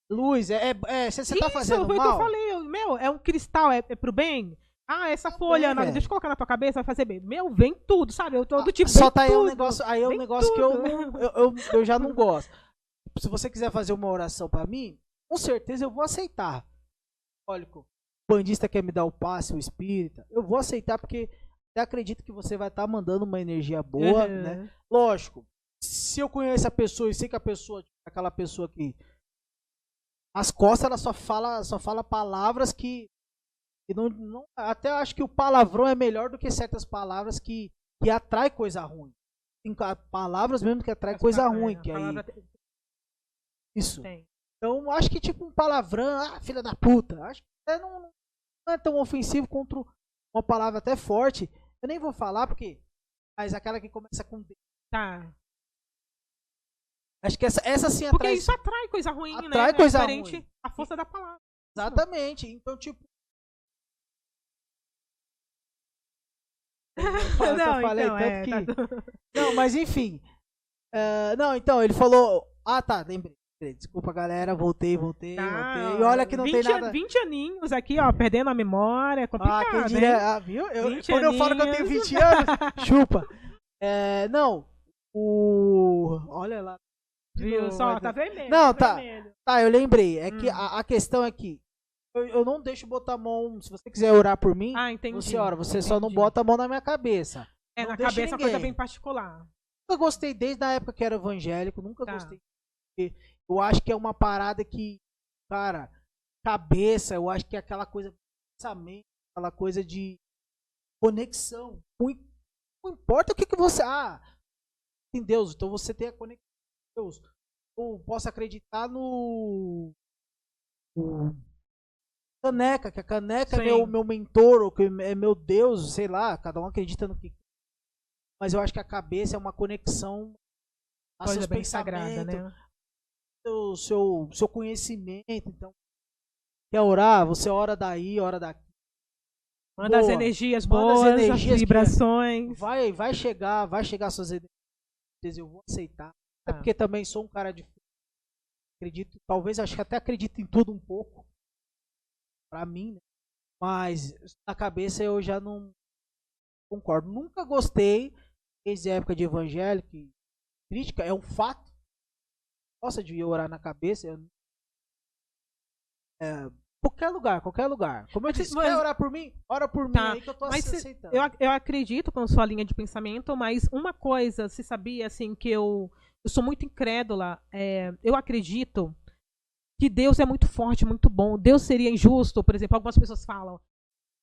luz é, é, é você tá fazendo foi o que mal, eu falei. eu- Meu, é um cristal, é, é pro bem? Ah, essa Tá folha, Ana, velho. deixa eu colocar na tua cabeça, vai fazer bem. Meu, vem tudo, sabe? Eu tô do tipo. Só tá aí um tudo. negócio, aí é um negócio que eu, tudo. não, eu, eu, eu já não gosto. Se você quiser fazer uma oração pra mim, com certeza eu vou aceitar. Olha, o bandista quer me dar o passe, o espírita, eu vou aceitar porque eu acredito que você vai estar mandando uma energia boa, Uhum. né? Lógico, se eu conheço a pessoa e sei que a pessoa, aquela pessoa que as costas ela só fala, só fala palavras que, que não, não- até acho que o palavrão é melhor do que certas palavras que, que atrai coisa ruim. Tem palavras mesmo que atrai As coisa pa- ruim, que aí tem- isso. tem. Então acho que tipo um palavrão, ah, filha da puta, acho que até não, não é tão ofensivo contra uma palavra até forte. Eu nem vou falar porque mas aquela que começa com D. Tá. Acho que essa essa sim Porque atrai isso atrai coisa ruim, né? Atrai É coisa diferente ruim. A força da palavra. Exatamente. Então, tipo. Não, falei então, é, que- tá Não, mas enfim. Ah, não, então, ele falou. Ah, tá, lembrei. Desculpa, galera. Voltei, voltei, Tá, voltei. E olha que não 20, tem nada. 20 aninhos aqui, ó, perdendo a memória, é Ah, complicado, quem hein? diria. Ah, viu? Eu, 20 quando eu falo que eu tenho aninhos. 20 anos, chupa. É, não, o. Olha lá. Viu novo, só? Tá vermelho. Não, tá tá. vermelho. Tá, eu lembrei. É que Hum. a, a questão é que eu, eu não deixo botar a mão. Se você quiser orar por mim, Ah, entendi. você ora. Você só não entendi. bota a mão na minha cabeça. É, não na cabeça é uma coisa bem particular. Nunca gostei desde a época que era evangélico. Nunca Tá. gostei. Eu acho que é uma parada que, cara, cabeça, eu acho que é aquela coisa de pensamento, aquela coisa de conexão. Não im- não importa o que, que você. Ah, em Deus, então você tem a conexão com Deus. Ou posso acreditar no. Caneca, que a caneca é Sim. meu, meu mentor, ou que é meu Deus, sei lá, cada um acredita no que. Mas eu acho que a cabeça é uma conexão a Coisa seus bem sagrada, né? Seu, seu, seu conhecimento. Então, quer orar? Você ora daí, ora daqui. Manda as Boa. energias Manda as boas, as, energias que- vibrações. Vai, vai chegar, vai chegar suas energias, eu vou aceitar. Até Tá. porque também sou um cara de acredito, talvez acho que até acredito em tudo um pouco. Pra mim, né? Mas na cabeça eu já não concordo. Nunca gostei desde a época de evangélico. Crítica é um fato. Gosta de orar na cabeça. eu- É, qualquer lugar, qualquer lugar. Como eu disse, mas- quer orar por mim? Ora por mim Tá, aí que eu tô mas cê- aceitando. Eu, eu acredito com sua linha de pensamento, mas uma coisa, se sabia assim que eu, eu sou muito incrédula. é, eu acredito que Deus é muito forte, muito bom. Deus seria injusto, por exemplo, algumas pessoas falam: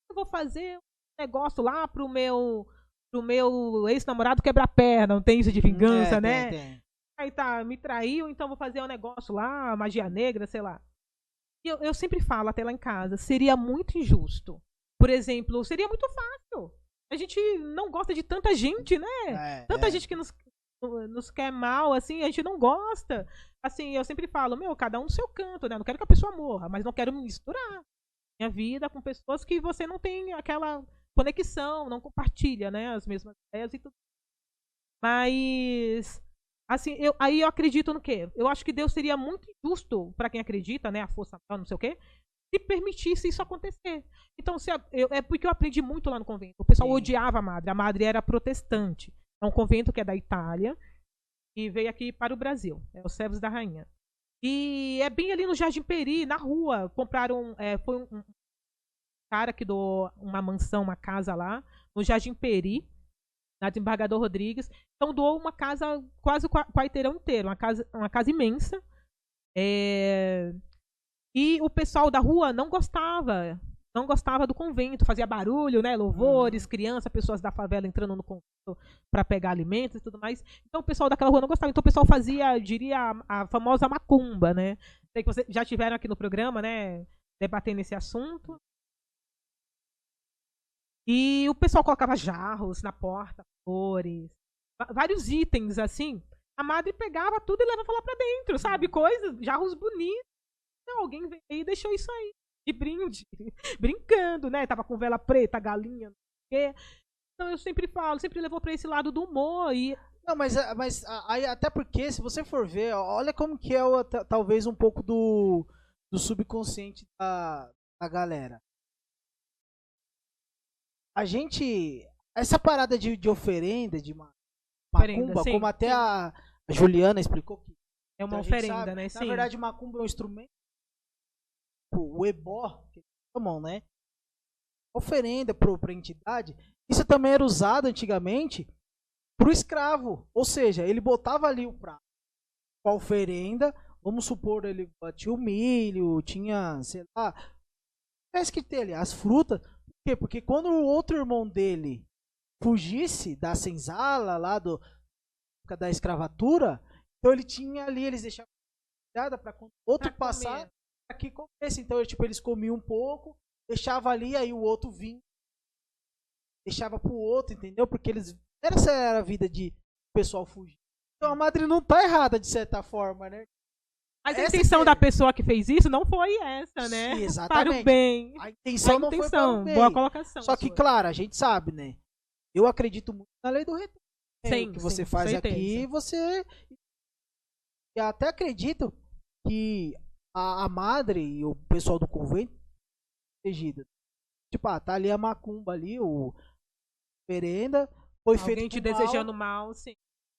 eu vou fazer um negócio lá pro meu pro meu ex-namorado quebrar perna, não tem isso de vingança, É, tem, né? tem. Aí tá, me traiu, então vou fazer um negócio lá, magia negra, sei lá. E Eu, eu sempre falo até lá em casa, seria muito injusto. Por exemplo, seria muito fácil. A gente não gosta de tanta gente, né? É, Tanta é. gente que nos, nos quer mal, assim, a gente não gosta. Assim, eu sempre falo, meu, cada um no seu canto, né? Não quero que a pessoa morra, mas não quero misturar minha vida com pessoas que você não tem aquela conexão, não compartilha, né? As mesmas ideias e tudo. Mas, assim, eu, aí eu acredito no quê? Eu acho que Deus seria muito injusto para quem acredita, né? A força, não sei o quê, se permitisse isso acontecer. Então, se a- eu- é porque eu aprendi muito lá no convento. O pessoal Sim. odiava a madre. A madre era protestante. É um convento que é da Itália e veio aqui para o Brasil. É o Servos da Rainha. E é bem ali no Jardim Peri, na rua. Compraram. é, foi um, um cara que doou uma mansão, uma casa lá, no Jardim Peri, na Desembargador Rodrigues. Então doou uma casa, quase o qua- quarteirão inteiro, uma casa, uma casa imensa. É, E o pessoal da rua não gostava. Não gostava do convento, fazia barulho, né? Louvores, crianças, pessoas da favela entrando no convento para pegar alimentos e tudo mais. Então o pessoal daquela rua não gostava. Então o pessoal fazia, diria, a, a famosa macumba, né? Sei que vocês já tiveram aqui no programa, né? Debatendo esse assunto. E o pessoal colocava jarros na porta, flores, vários itens assim. A madre pegava tudo e levava lá pra dentro, sabe? Coisas, jarros bonitos. Então, alguém veio e deixou isso aí, de brinde, brincando, né? Tava com vela preta, galinha, não sei o quê. Então eu sempre falo, sempre levou pra esse lado do humor e Não, mas, ah, mas aí, até porque, se você for ver, olha como que é o- ta- talvez um pouco do, do subconsciente da, da galera. A gente. Essa parada de, de oferenda, de Oferenda, macumba, como até a, Juliana explicou que é uma oferenda, sabe, né? Na Sim. verdade, macumba é um instrumento. O o ebó, que eles chamam, né? Oferenda pro, pra entidade. Isso também era usado antigamente pro escravo. Ou seja, ele botava ali o prato com a oferenda. Vamos supor, ele tinha o milho, tinha, sei lá. Parece que tem ali as frutas. Quê? Porque quando o outro irmão dele fugisse da senzala lá do da escravatura, então ele tinha ali, eles deixavam para quando outro Pra passar aqui comesse. Então, tipo, eles comiam um pouco, deixava ali, aí o outro vinha, deixava pro outro, entendeu? Porque eles. Essa era a vida de o pessoal fugir. Então a madre não tá errada, de certa forma, né? Mas a intenção que- da pessoa que fez isso não foi essa, né? Sim, Para exatamente. o bem. A A intenção não foi para o bem. boa colocação. Só que, sua. claro, a gente sabe, né? Eu acredito muito na lei do retorno. Sim, o que sim, você faz aqui, você. Eu até acredito que a, a madre e o pessoal do convento protegida. Tipo, ah, tá ali a macumba ali, o oferenda. foi Alguém feito te com mal, desejando mal, sim.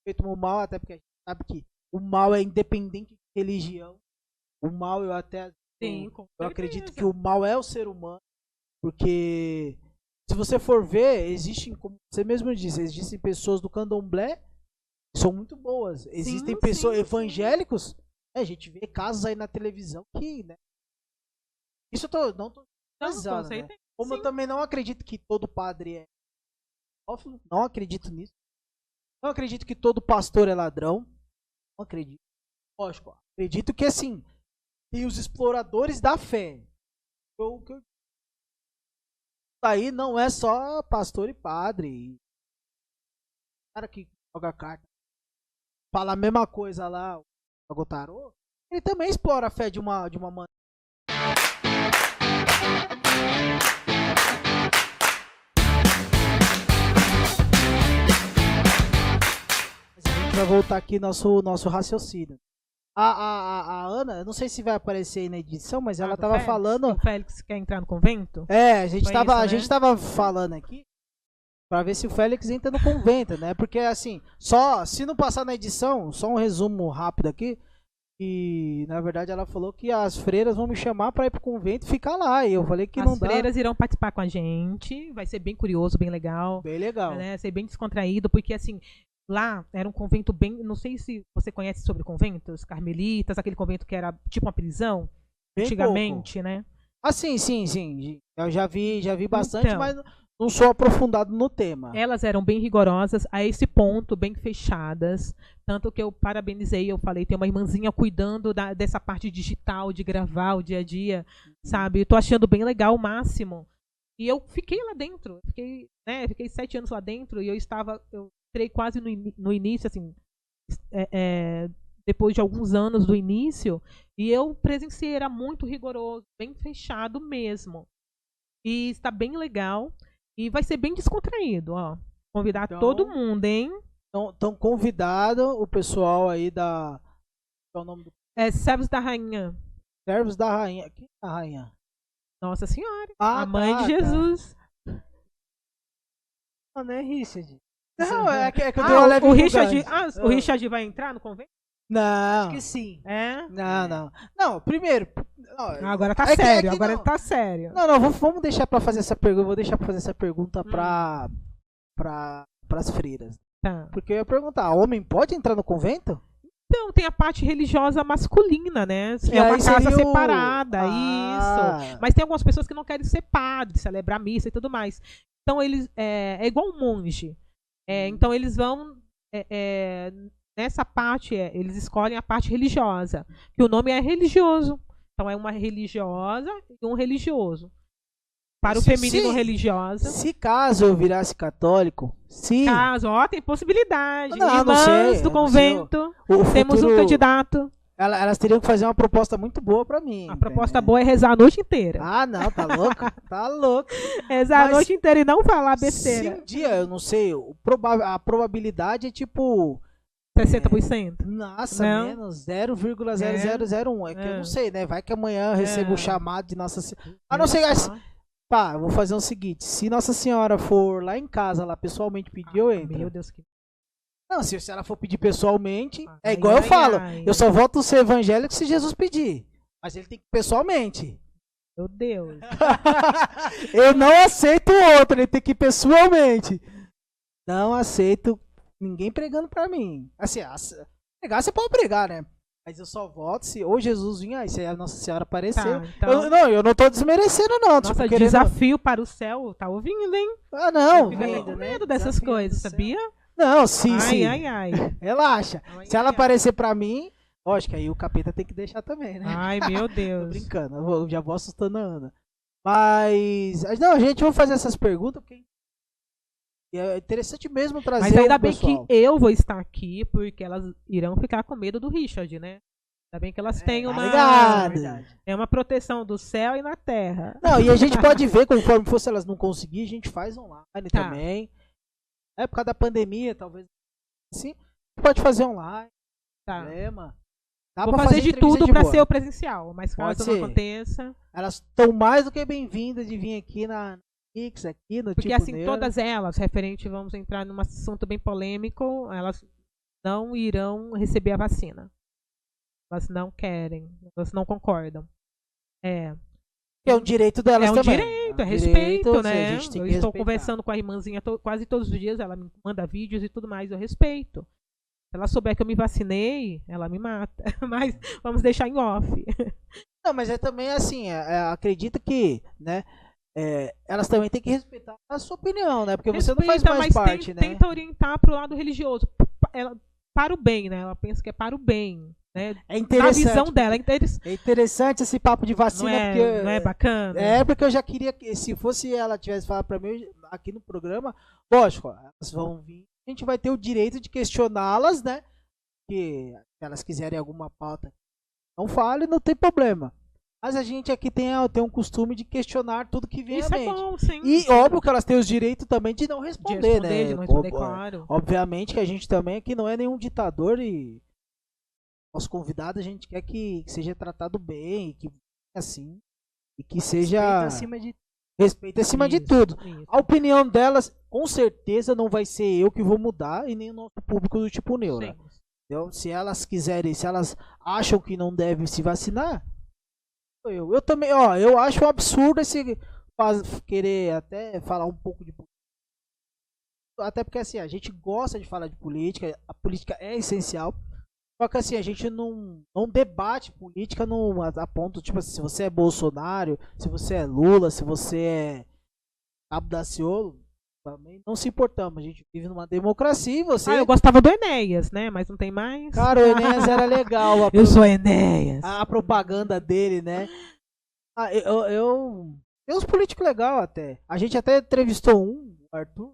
feito mal, até porque a gente sabe que o mal é independente de religião. O mal eu até Sim, eu acredito que o mal é o ser humano, porque se você for ver, existem, como você mesmo disse, existem pessoas do candomblé que são muito boas. Existem Sim, pessoas sim, evangélicos, né, a gente vê casos aí na televisão que, né? Isso eu tô, não tô generalizando, né? Como eu também não acredito que todo padre é pedófilo, não acredito nisso. Não acredito que todo pastor é ladrão. Não acredito. Lógico, acredito que assim, tem os exploradores da fé. O que eu- Aí não é só pastor e padre. Cara que joga carta, fala a mesma coisa lá, o tarô, ele também explora a fé de uma, de uma maneira. Mas a gente vai voltar aqui nosso nosso raciocínio. A, a, a, a Ana, eu não sei se vai aparecer aí na edição, mas ela Ah, do tava Félix? falando. O Félix quer entrar no convento? É, a gente Foi tava, isso, a né? gente tava falando aqui pra ver se o Félix entra no convento, né? Porque assim, só se não passar na edição, só um resumo rápido aqui. E na verdade ela falou que as freiras vão me chamar pra ir pro convento e ficar lá. E eu falei que não As dá. freiras irão participar com a gente. Vai ser bem curioso, bem legal. Bem legal. Né? Ser bem descontraído, porque assim, lá era um convento bem. Não sei se você conhece sobre conventos, carmelitas, aquele convento que era tipo uma prisão, Bem antigamente, né? Ah, sim, sim, sim. Eu já vi, já vi bastante, Então. mas não sou aprofundado no tema. Elas eram bem rigorosas a esse ponto, bem fechadas. Tanto que eu parabenizei, eu falei, tem uma irmãzinha cuidando da- dessa parte digital, de gravar o dia a dia, sabe? Eu tô achando bem legal, o máximo. E eu fiquei lá dentro, fiquei, né, fiquei sete anos lá dentro e eu estava, eu entrei quase no, ini- no início, assim, é, é, depois de alguns anos do início, e eu presenciei, era muito rigoroso, bem fechado mesmo. E está bem legal. E vai ser bem descontraído, ó. Convidar Então- todo mundo, hein? Então, então convidado o pessoal aí da. Qual é o nome do. É Servos da Rainha. Servos da Rainha. Quem é a Rainha? Nossa Senhora. Ah, a mãe tá, de tá. Jesus. Não, não é Richard. Não, é que, é que eu dei Ah, uma o, leve o Richard, ah, o Richard vai entrar no convento? Não. Acho que sim. É? Não, não. Não, primeiro. não, Agora tá É que- é sério, que agora não. tá sério. Não, não, vamos, vamos deixar pra fazer essa pergunta. Vou deixar pra fazer essa pergunta Hum. pra. pra. pras freiras. Tá. Porque eu ia perguntar, homem pode entrar no convento? Então, tem a parte religiosa masculina, né? Que é uma casa seria o- separada, Ah. isso. Mas tem algumas pessoas que não querem ser padre, celebrar missa e tudo mais. Então, eles. É, é igual um monge. É, Hum. então, eles vão. é, é, nessa parte, é, eles escolhem a parte religiosa. Que o nome é religioso. Então, é uma religiosa e um religioso. Para o Se- feminino se- religiosa. Se caso eu virasse católico, se Caso, ó, tem possibilidade. Não, não Irmãs sei, eu do não sei, convento. o Temos um futuro- candidato. Ela- elas teriam que fazer uma proposta muito boa pra mim. A proposta boa é rezar a noite inteira. Ah, não, tá louco? tá louco. rezar mas a noite inteira e não falar Se besteira. um dia, eu não sei, proba- a probabilidade é tipo. 60%. Nossa, Não. menos 0,0001. É. que eu É. não sei, né? Vai que amanhã eu recebo É. o chamado de Nossa Senhora. A não ser. Só. Pá, vou fazer o seguinte: se Nossa Senhora for lá em casa, lá pessoalmente pedir, eu entro. Meu Deus, que. Não, se, se ela for pedir pessoalmente, é Ai, igual eu ai, falo. ai. Eu só volto a ser evangélico se Jesus pedir. Mas ele tem que ir pessoalmente. Meu Deus. eu não aceito o outro, ele tem que ir pessoalmente. Não aceito ninguém pregando pra mim. Assim, ass- pregar você pode pregar, né? Mas eu só volto se ou Jesus aí, se a Nossa Senhora aparecer. Tá, então, Eu- não, eu não tô desmerecendo, não. nossa, tipo, querendo... desafio para o céu. Tá ouvindo, hein? Ah, não. Fica vem- com medo dessas coisas, sabia? Não, sim, ai, sim. ai, ai. Relaxa. Ai, Se ela ai, aparecer pra mim, lógico, aí o capeta tem que deixar também, né? Ai, meu Tô Deus. brincando, eu vou- já vou assustando a Ana. Mas. Não, gente, vamos fazer essas perguntas, porque é interessante mesmo trazer Mas ainda bem pessoal. que eu vou estar aqui, porque elas irão ficar com medo do Richard, né? Ainda bem que elas têm tá uma, ligado. é uma proteção do céu e na terra. Não, e a gente pode ver, conforme for, se elas não conseguir, a gente faz online Tá. também. É por causa da pandemia, talvez. Sim, pode fazer online, Tá. problema. Dá Vou pra fazer de tudo pra boa. ser o presencial, mas caso não aconteça. Elas estão mais do que bem-vindas de vir aqui na Pix aqui no Porque tipo assim, Neuro. todas elas, referente, vamos entrar num assunto bem polêmico, elas não irão receber a vacina. Elas não querem, elas não concordam. É, Que é um direito delas é um também. direito, é um respeito, direito, né? Eu estou respeitar. conversando com a irmãzinha to- quase todos os dias, ela me manda vídeos e tudo mais, eu respeito. Se ela souber que eu me vacinei, ela me mata. Mas vamos deixar em off. Não, mas é também assim, é, é, acredita que, né? é, elas também têm que respeitar a sua opinião, né? Porque você não faz Respeita, mais parte, tem- né? tenta orientar pro lado religioso. Ela, para o bem, né? Ela pensa que é para o bem. Né? É Na interessante. visão dela, é interes- É interessante esse papo de não vacina, é, porque. não é bacana? É, porque eu já queria que, se fosse ela tivesse falado pra mim aqui no programa, lógico, elas vão vir, a gente vai ter o direito de questioná-las, né? Que se elas quiserem alguma pauta, não fale, não tem problema. Mas a gente aqui tem, tem um costume de questionar tudo que vem Isso à é mente. bom, sim. E óbvio que elas têm os direitos também de não de responder, responder, né? de não responder, Ob- claro. Obviamente que a gente também aqui não é nenhum ditador e nosso convidado a gente quer que seja tratado bem, que assim, e que seja Respeito acima de respeito acima de Isso, tudo. isso. A opinião delas, com certeza, não vai ser eu que vou mudar e nem o nosso público do tipo Neura. Sim. Entendeu? Se elas quiserem, se elas acham que não devem se vacinar, eu. Eu também, ó, eu acho um absurdo esse querer até falar um pouco de política. Até porque assim, a gente gosta de falar de política, a política é essencial. Só que assim, a gente não, não debate política no, a, a ponto, tipo assim, se você é Bolsonaro, se você é Lula, se você é Cabo Daciolo, também não se importamos. A gente vive numa democracia e você. Ah, eu gostava do Enéas, né? Mas não tem mais. Cara, o Enéas era legal. A, eu sou Enéas. a propaganda dele, né? Ah, eu, eu. Tem uns políticos legais até. A gente até entrevistou um, o Arthur,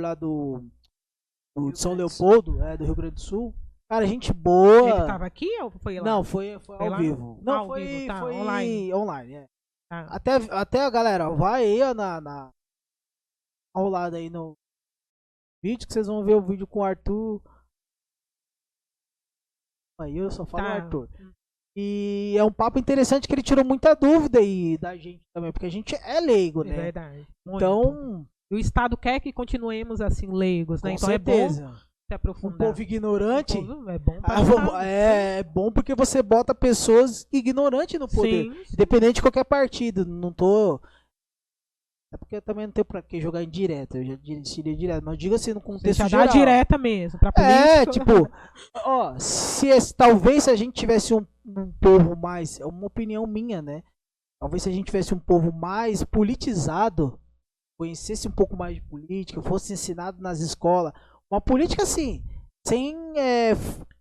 lá do, do São Leopoldo, é, do Rio Grande do Sul. Cara, gente boa. Ele tava aqui ou foi lá? Não, foi, foi Foi ao lá? vivo. Ah, Não, ao foi, vivo, tá, foi online. online é. Tá. Até, até a galera, vai aí na, na rolada aí no vídeo que vocês vão ver o vídeo com o Arthur. Aí eu só falo Tá. Arthur. E é um papo interessante que ele tirou muita dúvida aí da gente também, porque a gente é leigo, É né? verdade. Muito. Então, E o Estado quer que continuemos assim, leigos, né? com então é bom certeza. Se um aprofundar. povo ignorante. O povo é bom pra ah, é, é bom porque você bota pessoas ignorantes no poder. Sim, sim. Independente de qualquer partido. Não tô. É porque eu também não tenho pra que jogar em direto. Eu já diria direto. Mas diga assim no Você contexto dá geral. direta mesmo. Pra É, tipo, ó, se esse- talvez se a gente tivesse um, um povo mais, é uma opinião minha, né? Talvez se a gente tivesse um povo mais politizado, conhecesse um pouco mais de política, fosse ensinado nas escolas, uma política assim, sem é,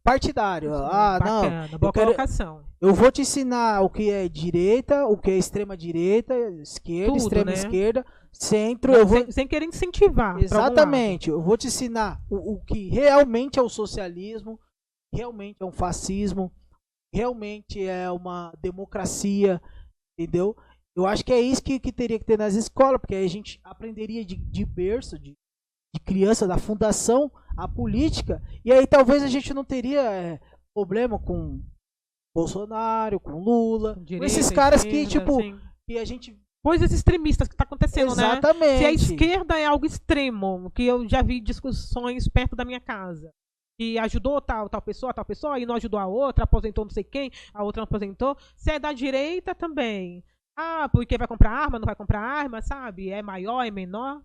partidário. Ah, não, Bacana, boa quero- colocação. eu vou te ensinar o que é direita, o que é extrema direita, esquerda, Tudo, extrema né? esquerda, centro, eu vou sem, sem querer incentivar. Exatamente. Eu vou te ensinar o, o que realmente é o socialismo, realmente é um fascismo, realmente é uma democracia, entendeu? Eu acho que é isso que, que teria que ter nas escolas, porque aí a gente aprenderia de, de berço, de, de criança, da fundação, a política, e aí talvez a gente não teria é, problema com Bolsonaro, com Lula, lado. com Direita, esses caras que, esquerda, tipo, sim. que a gente... Coisas extremistas que tá acontecendo, né? Exatamente. Se a esquerda é algo extremo, que eu já vi discussões perto da minha casa, que ajudou tal, tal pessoa, tal pessoa, e não ajudou a outra, aposentou não sei quem, a outra não aposentou. Se é da direita também. Ah, porque vai comprar arma, não vai comprar arma, sabe? É maior, é menor.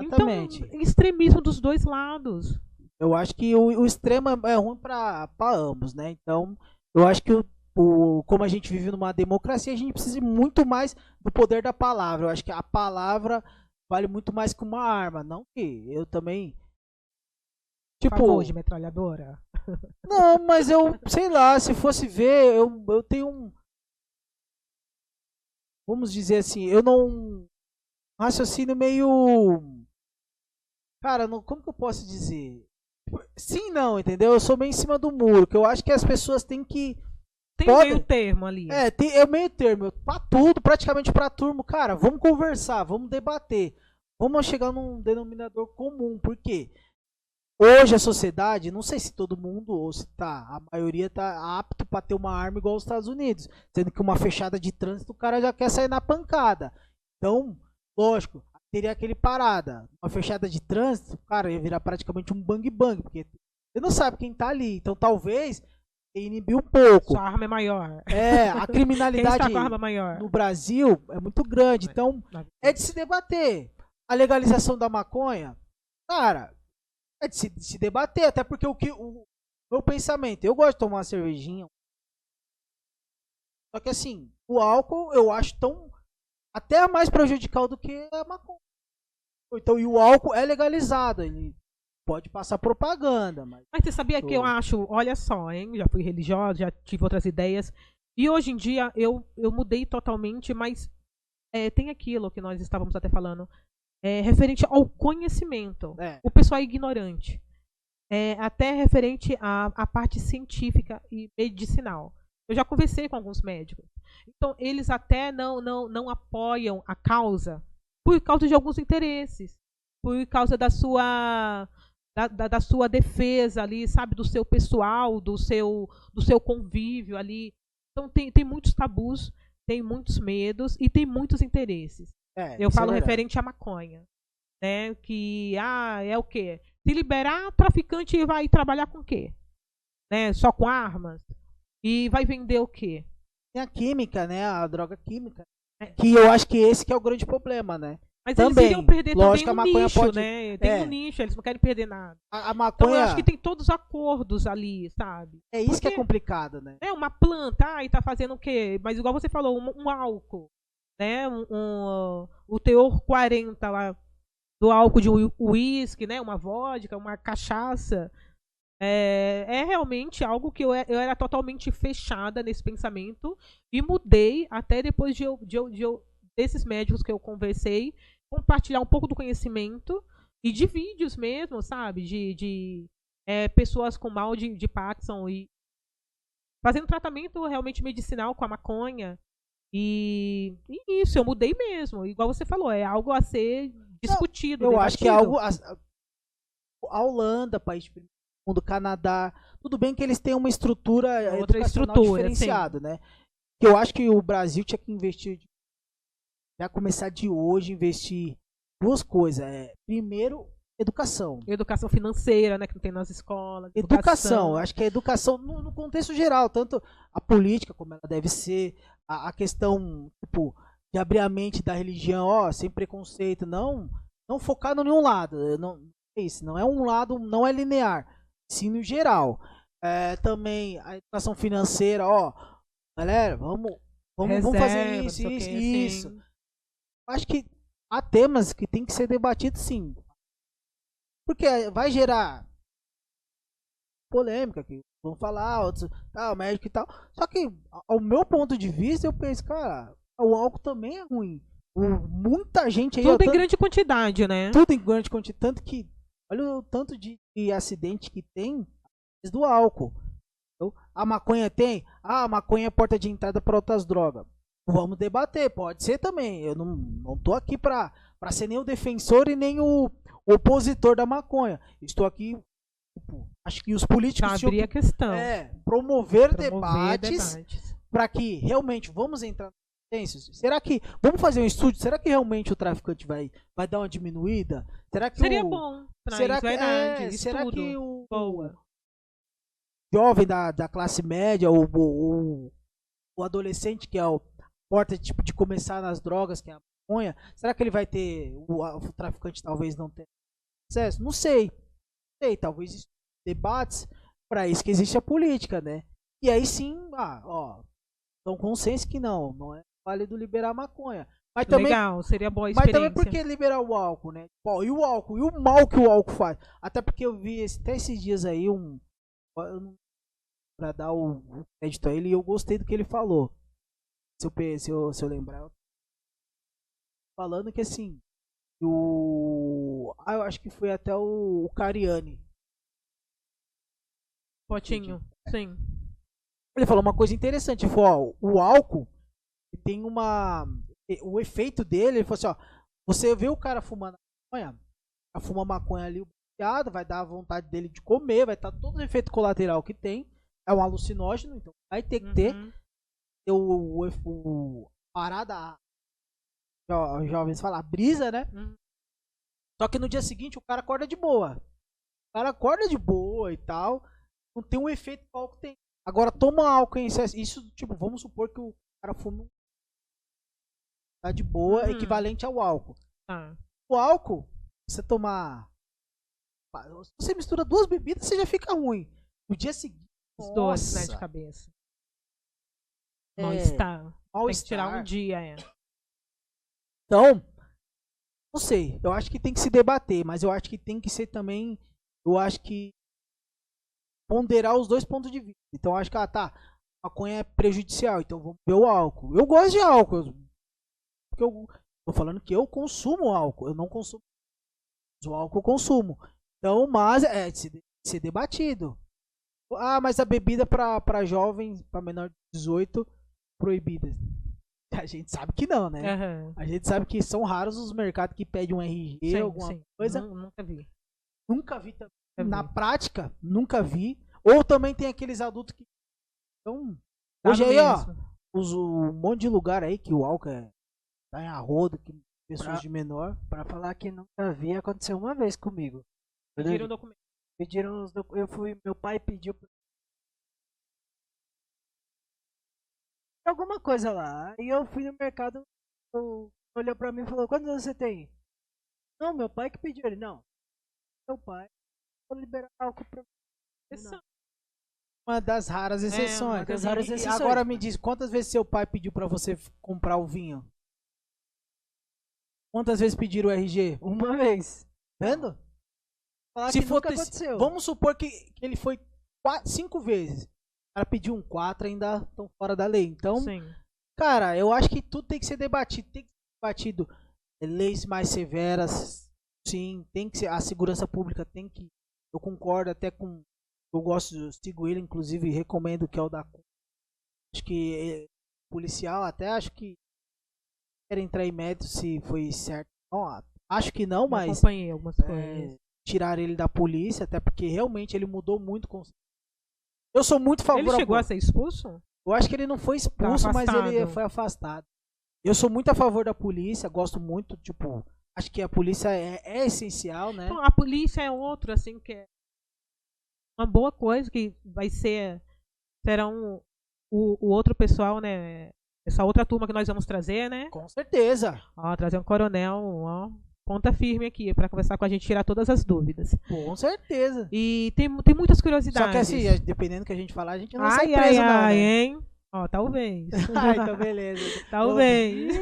Exatamente. Então, extremismo dos dois lados. Eu acho que o, o extremo é é ruim para ambos, né? Então, eu acho que o, o- como a gente vive numa democracia, a gente precisa muito mais do poder da palavra. Eu acho que a palavra vale muito mais que uma arma. Não que eu também. Tipo, Tipo, favor de metralhadora. não, mas eu, sei lá, se fosse ver, eu, eu tenho um. Vamos dizer assim, eu não. um Raciocínio meio. Cara, não, como que eu posso dizer? Sim, não, entendeu? Eu sou meio em cima do muro, que eu acho que as pessoas têm que. Tem meio termo ali. É, tem, é meio termo. Pra tudo, praticamente pra turma, cara, vamos conversar, vamos debater. Vamos chegar num denominador comum, por quê? Hoje a sociedade, não sei se todo mundo ou se tá, a maioria tá apto pra ter uma arma igual os Estados Unidos, sendo que uma fechada de trânsito o cara já quer sair na pancada. Então, lógico, teria aquele parada, uma fechada de trânsito, cara, ia virar praticamente um bang bang, porque você não sabe quem tá ali. Então talvez inibir um pouco. Sua arma é maior. É, a criminalidade maior? no Brasil é muito grande. Então é de se debater. A legalização da maconha, cara, é de se, de se debater, até porque o que o meu pensamento, eu gosto de tomar uma cervejinha. Só que assim, o álcool eu acho tão até mais prejudicial do que a maconha. Então, e o álcool é legalizado, ele pode passar propaganda, mas Mas você sabia que eu acho, olha só, hein? Já fui religiosa, já tive outras ideias. E hoje em dia eu, eu mudei totalmente, mas é, tem aquilo que nós estávamos até falando, é, referente ao conhecimento. é, O pessoal é ignorante. É, até referente à, à parte científica e medicinal. Eu já conversei com alguns médicos. Então, eles até não, não, não apoiam a causa por causa de alguns interesses. Por causa da sua, da, da, da sua defesa ali, sabe? Do seu pessoal, do seu, do seu convívio ali. Então, tem, tem muitos tabus, tem muitos medos e tem muitos interesses. é, Eu é falo verdade. referente à maconha. Né? Que, ah, é o quê? Se liberar, traficante vai trabalhar com o quê? Né? Só com armas? E vai vender o quê? Tem a química, né? A droga química. É. Que eu acho que esse que é o grande problema, né? Mas Também, eles iriam perder lógico, também a o maconha nicho, pode- né? Tem é. um nicho, eles não querem perder nada. A, a Então maconha eu acho que tem todos os acordos ali, sabe? é isso que é porque- complicado, né? É uma planta, ai, tá fazendo o quê? Mas igual você falou, um, um álcool, né? Um, um, o teor 40 lá do álcool de uísque, né? Uma vodka, uma cachaça. É, é realmente algo que eu, e- eu era totalmente fechada nesse pensamento e mudei até depois de eu, de eu- de eu- desses médicos que eu conversei, compartilhar um pouco do conhecimento e de vídeos mesmo, sabe? De, de é, pessoas com mal de, de Parkinson e fazendo tratamento realmente medicinal com a maconha. E, e isso, eu mudei mesmo. Igual você falou, é algo a ser discutido. Eu acho que é debatido. algo. A, a Holanda, país mundo, Canadá. Tudo bem que eles têm uma estrutura É outra estrutura, diferenciada, né? Que eu acho que o Brasil tinha que investir. Já começar de hoje, investir duas coisas. É, primeiro, educação. Educação financeira, né? Que não tem nas escolas. Educação, eu acho que a educação no, no contexto geral, tanto a política como ela deve ser, a, a questão tipo, de abrir a mente da religião, ó, sem preconceito, não, não focar em nenhum lado, não é isso, não é um lado, não é linear, sim no geral. É, também a educação financeira, ó, galera, vamos, vamos, vamos fazer Reserva, isso, isso, quê, isso. assim. Acho que há temas que tem que ser debatidos sim. Porque vai gerar polêmica, que vão falar, outros, tal, médico e tal. Só que, ao meu ponto de vista, eu penso, cara, o álcool também é ruim. O- muita gente aí, ó, Tudo em tanto- grande quantidade, né? tudo em grande quantidade, tanto que, olha o tanto de, de acidente que tem do álcool. Então, a maconha tem? Ah, a maconha é porta de entrada para outras drogas. Vamos debater, pode ser também. Eu não, não tô aqui para ser nem o defensor e nem o opositor da maconha. Estou aqui, tipo, acho que os políticos tinham abrir a que questão. é, promover, Promover debates debates. para que realmente vamos entrar Será que vamos fazer um estudo? Será que realmente o traficante vai vai dar uma diminuída? Será que Seria o, bom. Será isso, que verdade. é, será que o, Boa. jovem da, da classe média ou o, o adolescente que é o porta tipo de começar nas drogas, que é a maconha, será que ele vai ter o, o traficante talvez não tenha acesso? Não sei. Não sei, talvez debates para isso que existe a política, né? E aí sim, ah, ó, dão consenso que não, não é válido liberar maconha. Mas também Legal, seria boa mas também por que liberar o álcool, né? Bom, e o álcool? E o mal que o álcool faz? Até porque eu vi esse- até esses dias aí um. Pra dar o crédito a ele e eu gostei do que ele falou. Se eu, se eu, se eu lembrar. Falando que assim. O. Ah, eu acho que foi até o, o Cariani. Potinho. Sim. Ele falou uma coisa interessante. Ele falou: ó, o álcool tem uma. O efeito dele, ele falou assim: ó, você vê o cara fumando maconha, a fuma maconha ali, vai dar a vontade dele de comer, vai estar todo o efeito colateral que tem. É um alucinógeno, então vai ter que ter. Uhum. ter o, o, o- parada, a jo- jovens falam, brisa, né? Uhum. Só que no dia seguinte o cara acorda de boa. O cara acorda de boa e tal. Não tem o efeito que o álcool tem. Agora, toma álcool em excesso. Isso, tipo, vamos supor que o cara fume um. Tá de boa, Uhum. equivalente ao álcool. Tá. O álcool, você tomar. Se você mistura duas bebidas, você já fica ruim. No dia seguinte. Os dois, né, de cabeça. é, Mal-estar. Mal-estar. tirar um dia, é. Então, não sei. Eu acho que tem que se debater, mas eu acho que tem que ser também. Eu acho que ponderar os dois pontos de vista. Então, eu acho que, ah, tá. Maconha é prejudicial, então vamos ver o álcool. Eu gosto de álcool. Eu- Porque eu tô falando que eu consumo álcool. Eu não consumo. O álcool eu consumo. Então, mas é de se, de ser debatido. Ah, mas a bebida pra jovens, pra menor de 18, proibida. A gente sabe que não, né? Aham. A gente sabe que são raros os mercados que pedem um RG, Sim, alguma sim. coisa. Nu- Nunca vi. Nunca vi também. Nunca Na vi. prática, nunca vi. Ou também tem aqueles adultos que. Então, Tá hoje aí, ó, mesmo. os, um monte de lugar aí que o álcool é, tá em arrodo, que pessoas Pra- de menor. Pra falar que nunca vi, aconteceu uma vez comigo. Pediram um documento. Pediram os docu- Eu fui, meu pai pediu pra- alguma coisa lá. E eu fui no mercado, olhou pra mim e falou, quantos anos você tem? Não, meu pai que pediu. Ele, não. Meu pai, vou liberar álcool pra Exceção. Uma das raras exceções. uma das raras exceções. Agora me diz, quantas vezes seu pai pediu pra você comprar o vinho? Quantas vezes pediram o RG? Uma vez. Vendo? Falar Se que for aconteceu. Vamos supor que, que ele foi qua- cinco vezes. O cara pediu um quatro, ainda estão fora da lei. Então, Sim. cara, eu acho que tudo tem que ser debatido. Tem que ser debatido é, leis mais severas. Sim, tem que ser. A segurança pública tem que. Eu concordo até com. Eu gosto, eu sigo ele, inclusive recomendo que é o da. Acho que é, policial, até acho que. Quero entrar em mérito se foi certo. Não, acho que não, Eu mas acompanhei algumas é, coisas. tirar ele da polícia, até porque realmente ele mudou muito. Com... Eu sou muito Ele favorável. chegou a ser expulso? Eu acho que ele não foi expulso, mas ele foi afastado. Eu sou muito a favor da polícia, gosto muito, tipo, acho que a polícia é, é essencial, né? Então, a polícia é outro, assim, que é uma boa coisa que vai ser. Serão o, o outro pessoal, né? Essa outra turma que nós vamos trazer, né? Com certeza. Ó, trazer um coronel, ó, ponta firme aqui para conversar com a gente, tirar todas as dúvidas. Com certeza. E tem, tem muitas curiosidades. Só que assim, dependendo do que a gente falar, a gente não ai, sai ai, preso, não, ai, né? hein? Ó, talvez. ah, então beleza. talvez.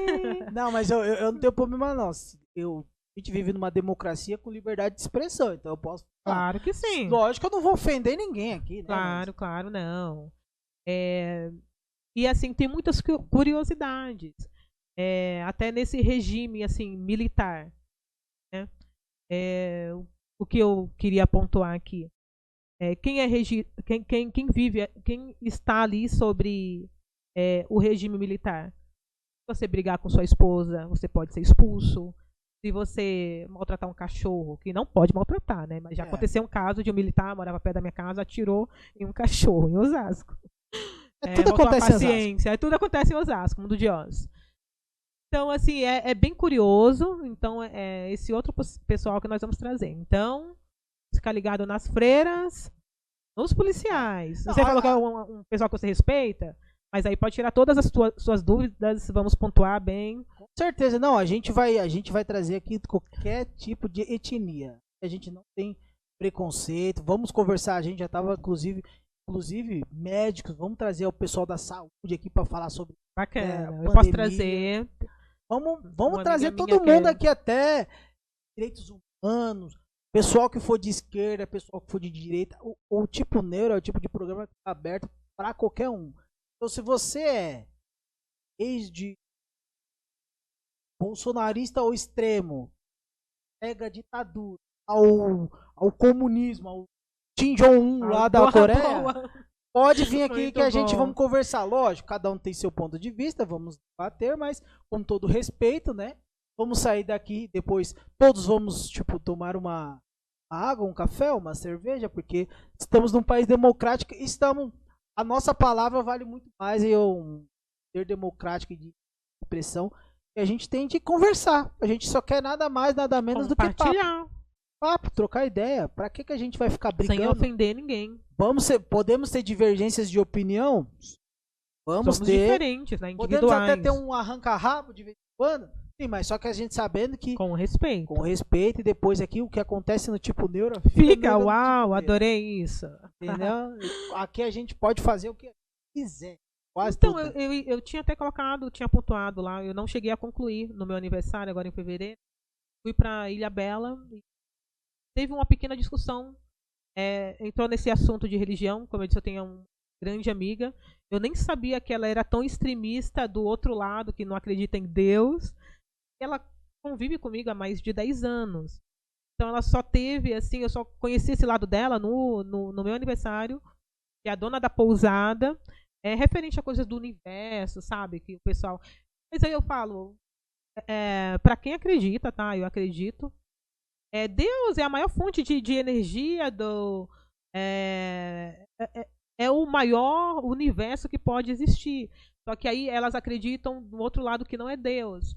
Não, mas eu, eu, eu não tenho problema não. Eu, a gente vive numa democracia com liberdade de expressão, então eu posso falar. claro que sim. Lógico que eu não vou ofender ninguém aqui, né? Claro, claro, não. É, E assim, tem muitas cu- curiosidades. É, até nesse regime assim militar. né? É, o- o que eu queria pontuar aqui. É, quem, é regi quem, quem, quem vive, quem está ali sobre é, o regime militar. Se você brigar com sua esposa, você pode ser expulso. Se você maltratar um cachorro, que não pode maltratar, né? Mas já É. aconteceu um caso de um militar morava perto da minha casa, atirou em um cachorro em Osasco. É, tudo faltou a acontece em paciência. É, tudo acontece em Osasco, mundo de Oz. Então, assim, é, é bem curioso. Então, é, é esse outro pessoal que nós vamos trazer. Então, ficar ligado nas freiras, nos policiais. Não, Você falou que é um, um pessoal que você respeita, mas aí pode tirar todas as tua- suas dúvidas, vamos pontuar bem. Com certeza, não, a gente vai, a gente vai trazer aqui qualquer tipo de etnia. A gente não tem preconceito. Vamos conversar, a gente já estava inclusive, inclusive médicos, vamos trazer o pessoal da saúde aqui para falar sobre. Bacana. É, Eu pandemia. posso trazer. Vamos, vamos trazer todo minha mundo quer- aqui até direitos humanos, pessoal que for de esquerda, pessoal que for de direita. O, o tipo neuro é o tipo de programa que tá aberto para qualquer um. Então, se você é ex de bolsonarista ao extremo, pega a ditadura, ao, ao comunismo, ao Kim Jong-un lá da Boa, Coreia, boa. pode vir aqui Muito que a gente bom. vamos conversar. Lógico, cada um tem seu ponto de vista, vamos debater, mas com todo respeito, né? Vamos sair daqui, depois todos vamos, tipo, tomar uma água, um café, uma cerveja, porque estamos num país democrático e estamos. A nossa palavra vale muito mais e eu, um ser democrático e de expressão E a gente tem de conversar. A gente só quer nada mais, nada menos do que papo. Papo, trocar ideia. Pra que, que a gente vai ficar sem brigando? ofender ninguém. Vamos ser- podemos ter divergências de opinião? Vamos Somos ter. diferentes, né? Podemos até ter um arranca-rabo de vez em quando. Sim, mas só que a gente sabendo que Com respeito. com respeito e depois aqui o que acontece no tipo neuro Fica, uau, tipo neuro, adorei isso. Entendeu? aqui a gente pode fazer o que quiser. Quase Então, tudo. eu, eu, eu tinha até colocado, tinha pontuado lá, eu não cheguei a concluir no meu aniversário, agora em fevereiro. Fui pra Ilha Bela. Teve uma pequena discussão. é, entrou nesse assunto de religião. Como eu disse, eu tenho uma grande amiga. Eu nem sabia que ela era tão extremista do outro lado, que não acredita em Deus. Ela convive comigo há mais de 10 anos. Então ela só teve, assim, eu só conheci esse lado dela no, no, no meu aniversário, que é a dona da pousada, é referente a coisas do universo, sabe? Que o pessoal. Mas aí eu falo, é, para quem acredita, tá? Eu acredito. É, Deus é a maior fonte de, de energia do. É, é, é- é o maior universo que pode existir. Só que aí elas acreditam no outro lado que não é Deus.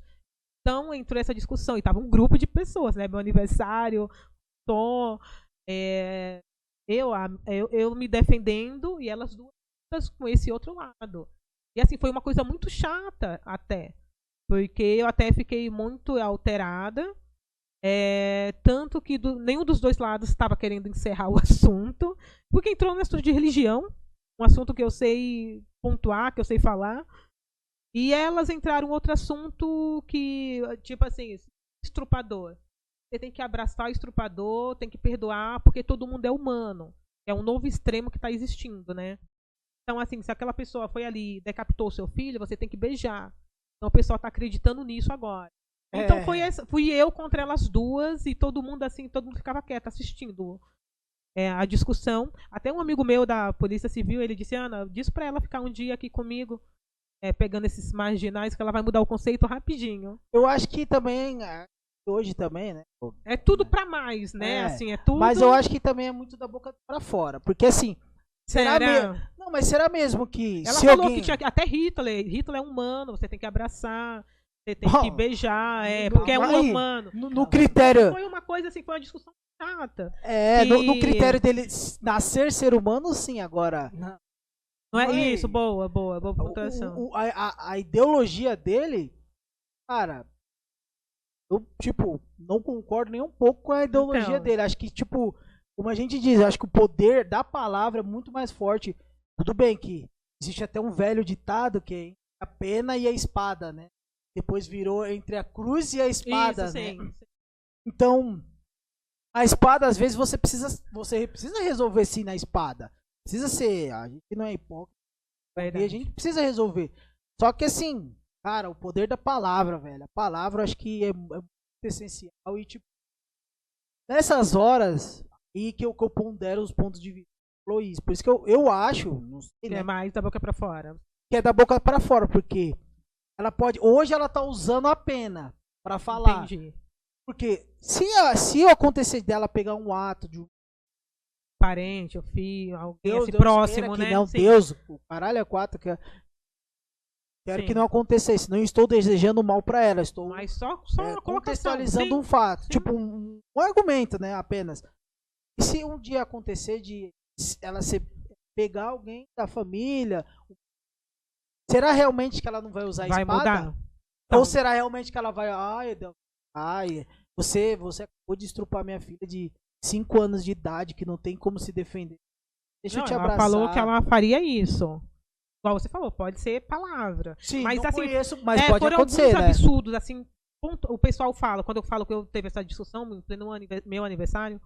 Então entrou essa discussão e tava um grupo de pessoas, né? Meu aniversário, Tom, é, eu, a- eu, eu me defendendo e elas duas com esse outro lado. E assim, foi uma coisa muito chata até. Porque eu até fiquei muito alterada. É, tanto que do- nenhum dos dois lados estava querendo encerrar o assunto. Porque entrou no assunto de religião. Um assunto que eu sei pontuar, que eu sei falar. E elas entraram em outro assunto que, tipo assim, estrupador. Você tem que abraçar o estrupador, tem que perdoar, porque todo mundo é humano. É um novo extremo que está existindo, né? Então, assim, se aquela pessoa foi ali decapitou seu filho, você tem que beijar. Então o pessoal está acreditando nisso agora. Então É. foi essa, fui eu contra elas duas e todo mundo assim, todo mundo ficava quieto assistindo é, a discussão. Até um amigo meu da Polícia Civil, ele disse, Ana, diz pra ela ficar um dia aqui comigo, é, pegando esses marginais, que ela vai mudar o conceito rapidinho. Eu acho que também, ah, hoje também, né? É tudo pra mais, né? É, assim, é tudo. Mas eu acho que também é muito da boca pra fora. Porque assim, será Será? mesmo? Não, mas será mesmo que Ela falou alguém... que tinha até Hitler. Hitler é humano, você tem que abraçar, você tem Bom, que beijar, é, não, porque é um aí, humano. No, no critério, Foi uma coisa assim, foi uma discussão chata. é, no, no que- critério dele nascer ser humano, sim, agora. Não é Foi. isso, boa, boa, boa pontuação. o- o- a, a- a ideologia dele, cara, eu, tipo, não concordo nem um pouco com a ideologia Então. dele. Acho que, tipo, como a gente diz, acho que o poder da palavra é muito mais forte. Tudo bem que existe até um velho ditado que é a pena e a espada, né? Depois virou entre a cruz e a espada, isso, né? sim. Então, a espada, às vezes, você precisa, você precisa resolver sim na espada. Precisa ser. A gente não é hipócrita. E a gente precisa resolver. Só que assim, cara, o poder da palavra, velho. A palavra acho que é, é muito essencial e tipo. Nessas horas aí que eu, que eu pondero os pontos de vista. Luiz. Por isso que eu, eu acho, não sei, né, é mais da boca pra fora. que é da boca pra fora, porque ela pode. Hoje ela tá usando a pena pra falar. Entendi. Porque se, a- se acontecer dela pegar um ato de um Parente, o filho, alguém Deus, assim, Deus próximo, né? Não, Sim. Deus, o caralho é quatro. Que... Quero Sim. que não acontecesse. Não estou desejando mal pra ela. Estou Mas só, só é, contextualizando sim. um fato. sim. Tipo, um, um argumento, né? Apenas. E se um dia acontecer de ela se pegar alguém da família, será realmente que ela não vai usar Vai espada? mudar? Ou será realmente que ela vai, ai, Deus, ai, você, você acabou de estrupar minha filha de 5 anos de idade que não tem como se defender. Deixa Não, eu te ela abraçar. falou que ela faria isso. Igual você falou, pode ser palavra. Sim, mas assim, conheço, mas é, pode foram acontecer, alguns né? absurdos, assim. O pessoal fala, quando eu falo que eu teve essa discussão em pleno meu aniversário,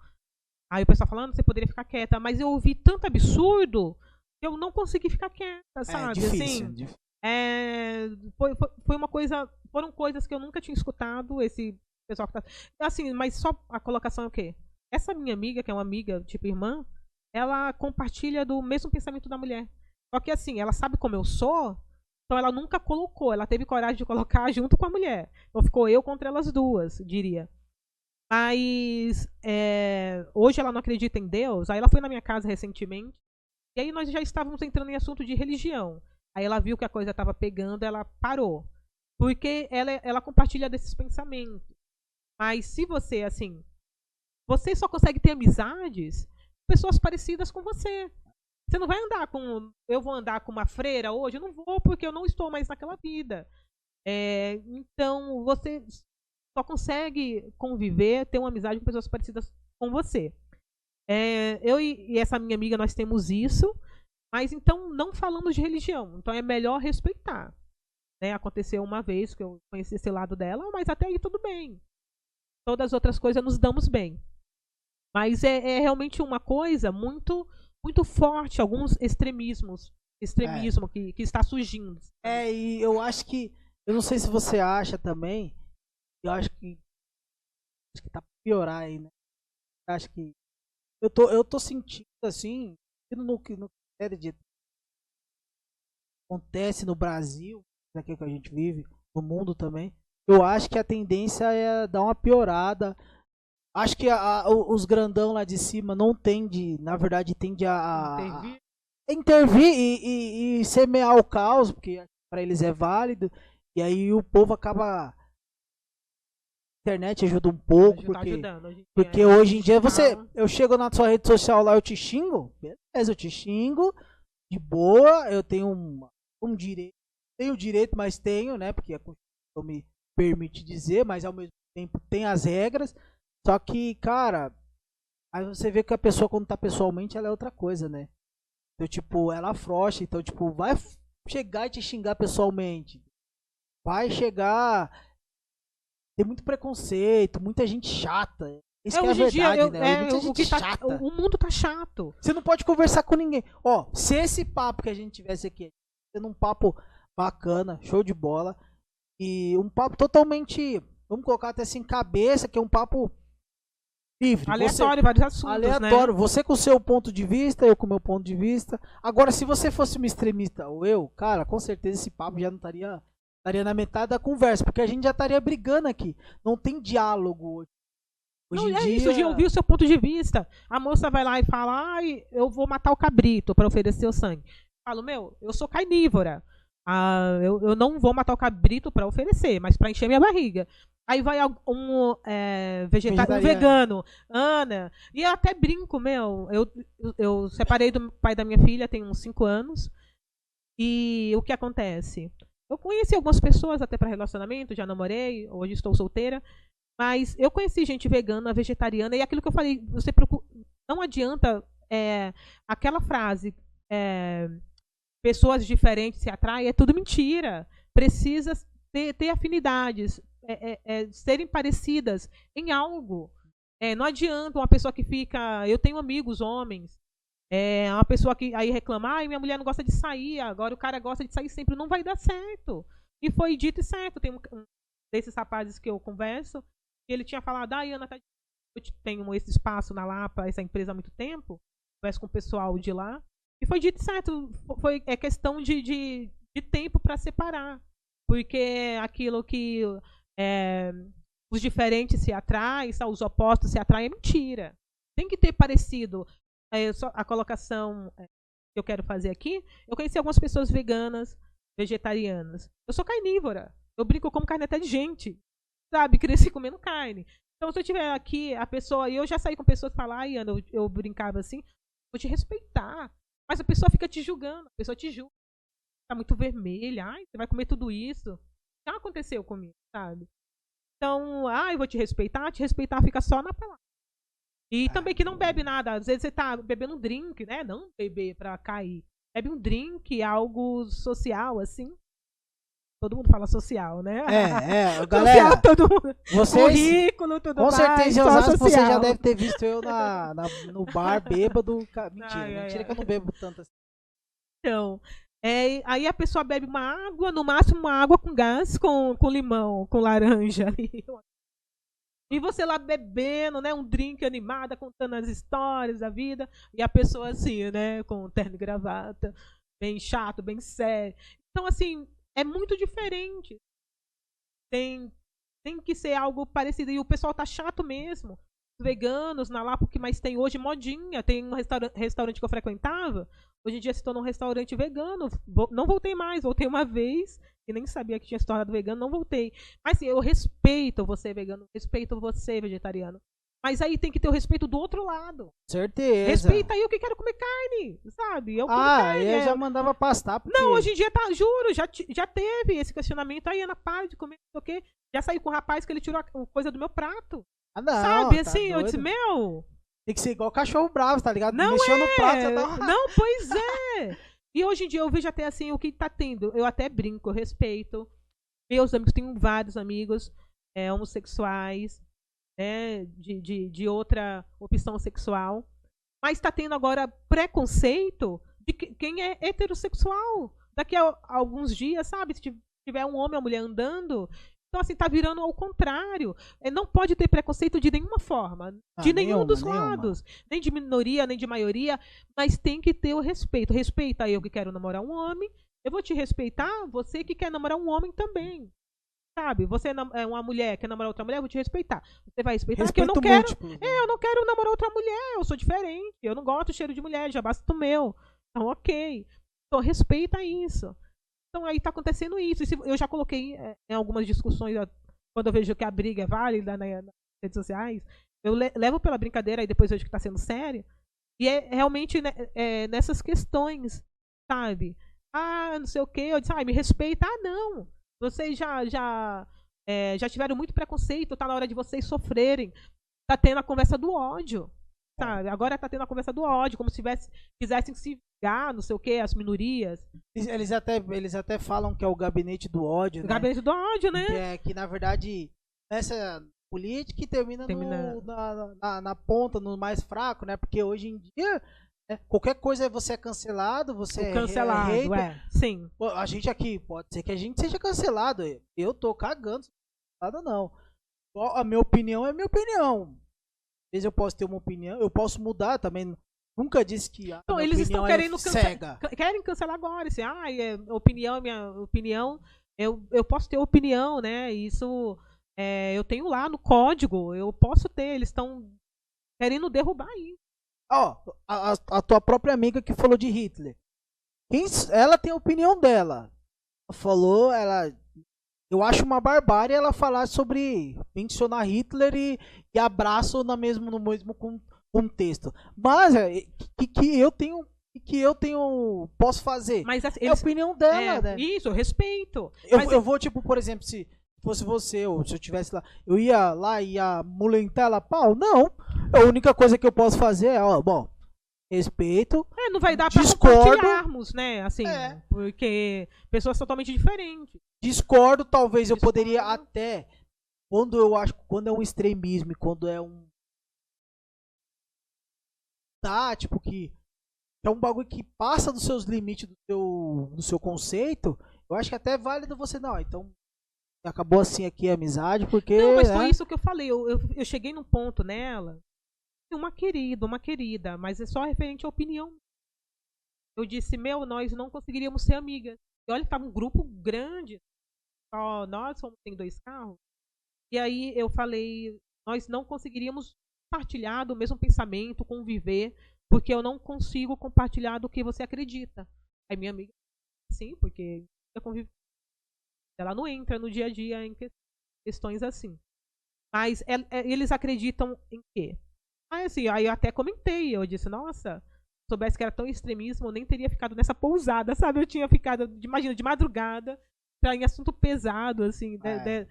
aí o pessoal falando, você poderia ficar quieta, mas eu ouvi tanto absurdo eu não consegui ficar quieta, É sabe? difícil. assim, difícil. é, foi, foi, foi uma coisa. Foram coisas que eu nunca tinha escutado, esse pessoal que tá. Assim, mas só a colocação é o quê? Essa minha amiga, que é uma amiga, tipo irmã, ela compartilha do mesmo pensamento da mulher. Só que assim, ela sabe como eu sou, então ela nunca colocou, ela teve coragem de colocar junto com a mulher. Então ficou eu contra elas duas, diria. Mas é, hoje ela não acredita em Deus. Aí ela foi na minha casa recentemente. E aí nós já estávamos entrando em assunto de religião. Aí ela viu que a coisa estava pegando, ela parou. Porque ela, ela compartilha desses pensamentos. Mas se você, assim, você só consegue ter amizades pessoas parecidas com você. Você não vai andar com. Eu vou andar com uma freira hoje? Eu não vou, porque eu não estou mais naquela vida. É, então, você só consegue conviver, ter uma amizade com pessoas parecidas com você. É, eu e, e essa minha amiga, nós temos isso, mas então não falamos de religião. Então é melhor respeitar. Né? Aconteceu uma vez que eu conheci esse lado dela, mas até aí tudo bem. Todas as outras coisas nos damos bem. Mas é, é realmente uma coisa muito muito forte, alguns extremismos, extremismo é. que, que está surgindo. É, e eu acho que, eu não sei se você acha também, eu acho que acho que tá pra piorar aí, né? Acho que eu tô, eu tô sentindo assim, no que no série de acontece no Brasil, aqui que a gente vive, no mundo também. Eu acho que a tendência é dar uma piorada. Acho que a, a, os grandão lá de cima não tende, na verdade, tende a, a intervir, intervir e, e, e, semear o caos, porque para eles é válido. E aí o povo acaba internet ajuda um pouco, tá porque, porque é. hoje em dia você, eu chego na sua rede social lá, eu te xingo, beleza, eu te xingo, de boa, eu tenho um, um direito, tenho direito, mas tenho, né, porque a Constituição me permite dizer, mas ao mesmo tempo tem as regras, só que, cara, aí você vê que a pessoa quando tá pessoalmente, ela é outra coisa, né, então, tipo, ela afrouxa, então, tipo, vai chegar e te xingar pessoalmente, vai chegar tem muito preconceito, muita gente chata. Isso é, hoje é a verdade, dia, eu, né? É, muita gente tá, chata. O mundo tá chato. Você não pode conversar com ninguém. Ó, se esse papo que a gente tivesse aqui, sendo um papo bacana, show de bola, e um papo totalmente, vamos colocar até assim, cabeça, que é um papo livre. Aleatório, você, vários assuntos, né? Aleatório. Né? Você com o seu ponto de vista, eu com o meu ponto de vista. Agora, se você fosse uma extremista ou eu, cara, com certeza esse papo já não estaria Estaria na metade da conversa, porque a gente já estaria brigando aqui. Não tem diálogo hoje. Hoje não, é dia... isso de ouvir o seu ponto de vista. A moça vai lá e fala, ai, eu vou matar o cabrito para oferecer o sangue. Eu falo, meu, eu sou carnívora. Ah, eu, eu não vou matar o cabrito para oferecer, mas para encher minha barriga. Aí vai um é, vegetariano, um vegano, Ana, e eu até brinco, meu. Eu, eu, eu separei do pai da minha filha tem uns 5 anos. E o que acontece? Eu conheci algumas pessoas até para relacionamento, já namorei, hoje estou solteira. Mas eu conheci gente vegana, vegetariana, e aquilo que eu falei, você procura, não adianta é, aquela frase, é, pessoas diferentes se atraem, é tudo mentira. Precisa ter, ter afinidades, é, é, é serem parecidas em algo. É, não adianta uma pessoa que fica. Eu tenho amigos homens é uma pessoa que aí reclama, ah, minha mulher não gosta de sair, agora o cara gosta de sair sempre, não vai dar certo. E foi dito e certo. Tem um, desses rapazes que eu converso, ele tinha falado, ah, Ana, tá, eu tenho esse espaço na Lapa, essa empresa há muito tempo, converso com o pessoal de lá, e foi dito certo, foi, é questão de, de, de tempo para separar. Porque aquilo que é, os diferentes se atraem, os opostos se atraem, é mentira. Tem que ter parecido é, a colocação é, que eu quero fazer aqui, eu conheci algumas pessoas veganas, vegetarianas. Eu sou carnívora. Eu brinco como carne até de gente. Sabe? Cresci comendo carne. Então, se eu tiver aqui a pessoa, e eu já saí com pessoas que falam, ai, Ana, eu, eu brincava assim, vou te respeitar. Mas a pessoa fica te julgando, a pessoa te julga. Tá muito vermelha, ai, você vai comer tudo isso. Já aconteceu comigo, sabe? Então, ai, vou te respeitar, te respeitar fica só na palavra. E também que não bebe nada. Às vezes você tá bebendo um drink, né? Não beber pra cair. Bebe um drink, algo social, assim. Todo mundo fala social, né? É, é. Galera, social, todo mundo. Vocês, currículo, tudo com mais. Com certeza, Osasco, você já deve ter visto eu na, na no bar bêbado. Mentira, ai, mentira ai, que ai. eu não bebo tanto assim. Então, é, aí a pessoa bebe uma água, no máximo uma água com gás, com, com limão, com laranja ali. E você lá bebendo, né? Um drink animada, contando as histórias da vida. E a pessoa assim, né? Com terno e gravata. Bem chato, bem sério. Então, assim, é muito diferente. Tem, tem que ser algo parecido. E o pessoal tá chato mesmo. veganos na Lapa, que mais tem hoje, modinha. Tem um restaura restaurante que eu frequentava, hoje em dia se tornou um restaurante vegano. Não voltei mais, voltei uma vez e nem sabia que tinha se tornado vegano, não voltei. Mas assim, eu respeito você vegano, respeito você vegetariano. Mas aí tem que ter o respeito do outro lado. Certeza. Respeita aí eu que quero comer carne, sabe? Eu Ah, carne. eu é- já mandava pastar. Porque... Não, hoje em dia tá, juro, já, já teve esse questionamento aí, Ana, para de comer, não sei o quê. Já saí com um rapaz que ele tirou a coisa do meu prato. Ah, não, sabe, tá assim, eu disse, doido. meu, Tem que ser igual cachorro bravo, tá ligado? Não Mexeu no prato, é, já dá uma... Não, pois é. E hoje em dia eu vejo até assim o que tá tendo. Eu até brinco, eu respeito. Meus amigos, tenho vários amigos é, homossexuais, né, de, de, de outra opção sexual. Mas tá tendo agora preconceito de que- quem é heterossexual. Daqui a alguns dias, sabe? Se tiver um homem ou mulher andando. Então, assim, tá virando ao contrário. É, não pode ter preconceito de nenhuma forma. Ah, de nenhum nenhuma, dos nenhuma. lados. Nem de minoria, nem de maioria. Mas tem que ter o respeito. Respeita eu que quero namorar um homem. Eu vou te respeitar, você que quer namorar um homem também. Sabe? Você é é uma mulher, quer namorar outra mulher, eu vou te respeitar. Você vai respeitar porque eu Respeito não quero. múltiplo. É, eu não quero namorar outra mulher, eu sou diferente. Eu não gosto do cheiro de mulher, já basta o meu. Então, ok. Então, respeita isso. Então, aí tá acontecendo isso. E se- eu já coloquei é, em algumas discussões, quando eu vejo que a briga é válida né, nas redes sociais, eu le- levo pela brincadeira e depois vejo que tá sendo sério. E é realmente né, é, nessas questões, sabe? Ah, não sei o quê. Eu disse, ah, me respeita. Ah, não. Vocês já, já, é, já tiveram muito preconceito, tá na hora de vocês sofrerem. Tá tendo a conversa do ódio. Sabe? Agora tá tendo a conversa do ódio, como se tivesse, quisessem se vingar, não sei o quê, as minorias. Eles, até, eles até falam que é o gabinete do ódio, O né? gabinete do ódio, né? Que, é, que na verdade essa política termina, Termina- no- na, na, na ponta, no mais fraco, né? Porque hoje em dia né, qualquer coisa você é cancelado, você é o cancelado, é hater. é. Sim. A gente aqui, pode ser que a gente seja cancelado. Eu tô cagando, cancelado não. A minha opinião é minha opinião. Às vezes eu posso ter uma opinião, eu posso mudar também. Nunca disse que a Então, eles estão é querendo cega. cancelar. Querem cancelar agora. Assim, ah, é, opinião, é minha opinião. Eu, eu posso ter opinião, né? Isso é, eu tenho lá no código. Eu posso ter. Eles estão querendo derrubar isso. Ó, a, a- a tua própria amiga que falou de Hitler. Quem ela tem a opinião dela. Ela Falou, ela. Eu acho uma barbárie ela falar sobre mencionar Hitler e, e abraço na mesmo, no mesmo contexto. Mas é, que, que eu tenho. Que eu tenho. Posso fazer? Mas assim, é a eles. opinião dela, é, né? Isso, eu respeito. Eu, Mas eu vou, tipo, por exemplo, se fosse você, ou se eu tivesse lá, eu ia lá e ia mulentar ela pau? Não. A única coisa que eu posso fazer é, ó, bom, respeito. É, não vai dar pra Discordo. compartilharmos, né? Assim, É. porque pessoas totalmente diferentes. Discordo, talvez eu Discordo. poderia até. Quando eu acho quando é um extremismo e quando é um. Tipo, que é um bagulho que passa dos seus limites do seu, do seu conceito, eu acho que até é válido você, não, então. Acabou assim aqui a amizade, porque. Não, mas né? foi isso que eu falei. Eu, eu, eu cheguei num ponto nela. Uma querida, uma querida, mas é só referente à opinião. Eu disse, meu, nós não conseguiríamos ser amigas. E olha que tava um grupo grande. Só nós somos tem dois carros. E aí eu falei, nós não conseguiríamos compartilhar do mesmo pensamento, conviver, porque eu não consigo compartilhar do que você acredita. Aí minha amiga, sim, porque. Ela não entra no dia a dia em que- questões assim. Mas el- é- eles acreditam em quê? Aí assim, aí eu até comentei, eu disse, nossa, se soubesse que era tão extremismo, eu nem teria ficado nessa pousada, sabe? Eu tinha ficado, de- imagina, de madrugada, pra, em assunto pesado, assim. É. né.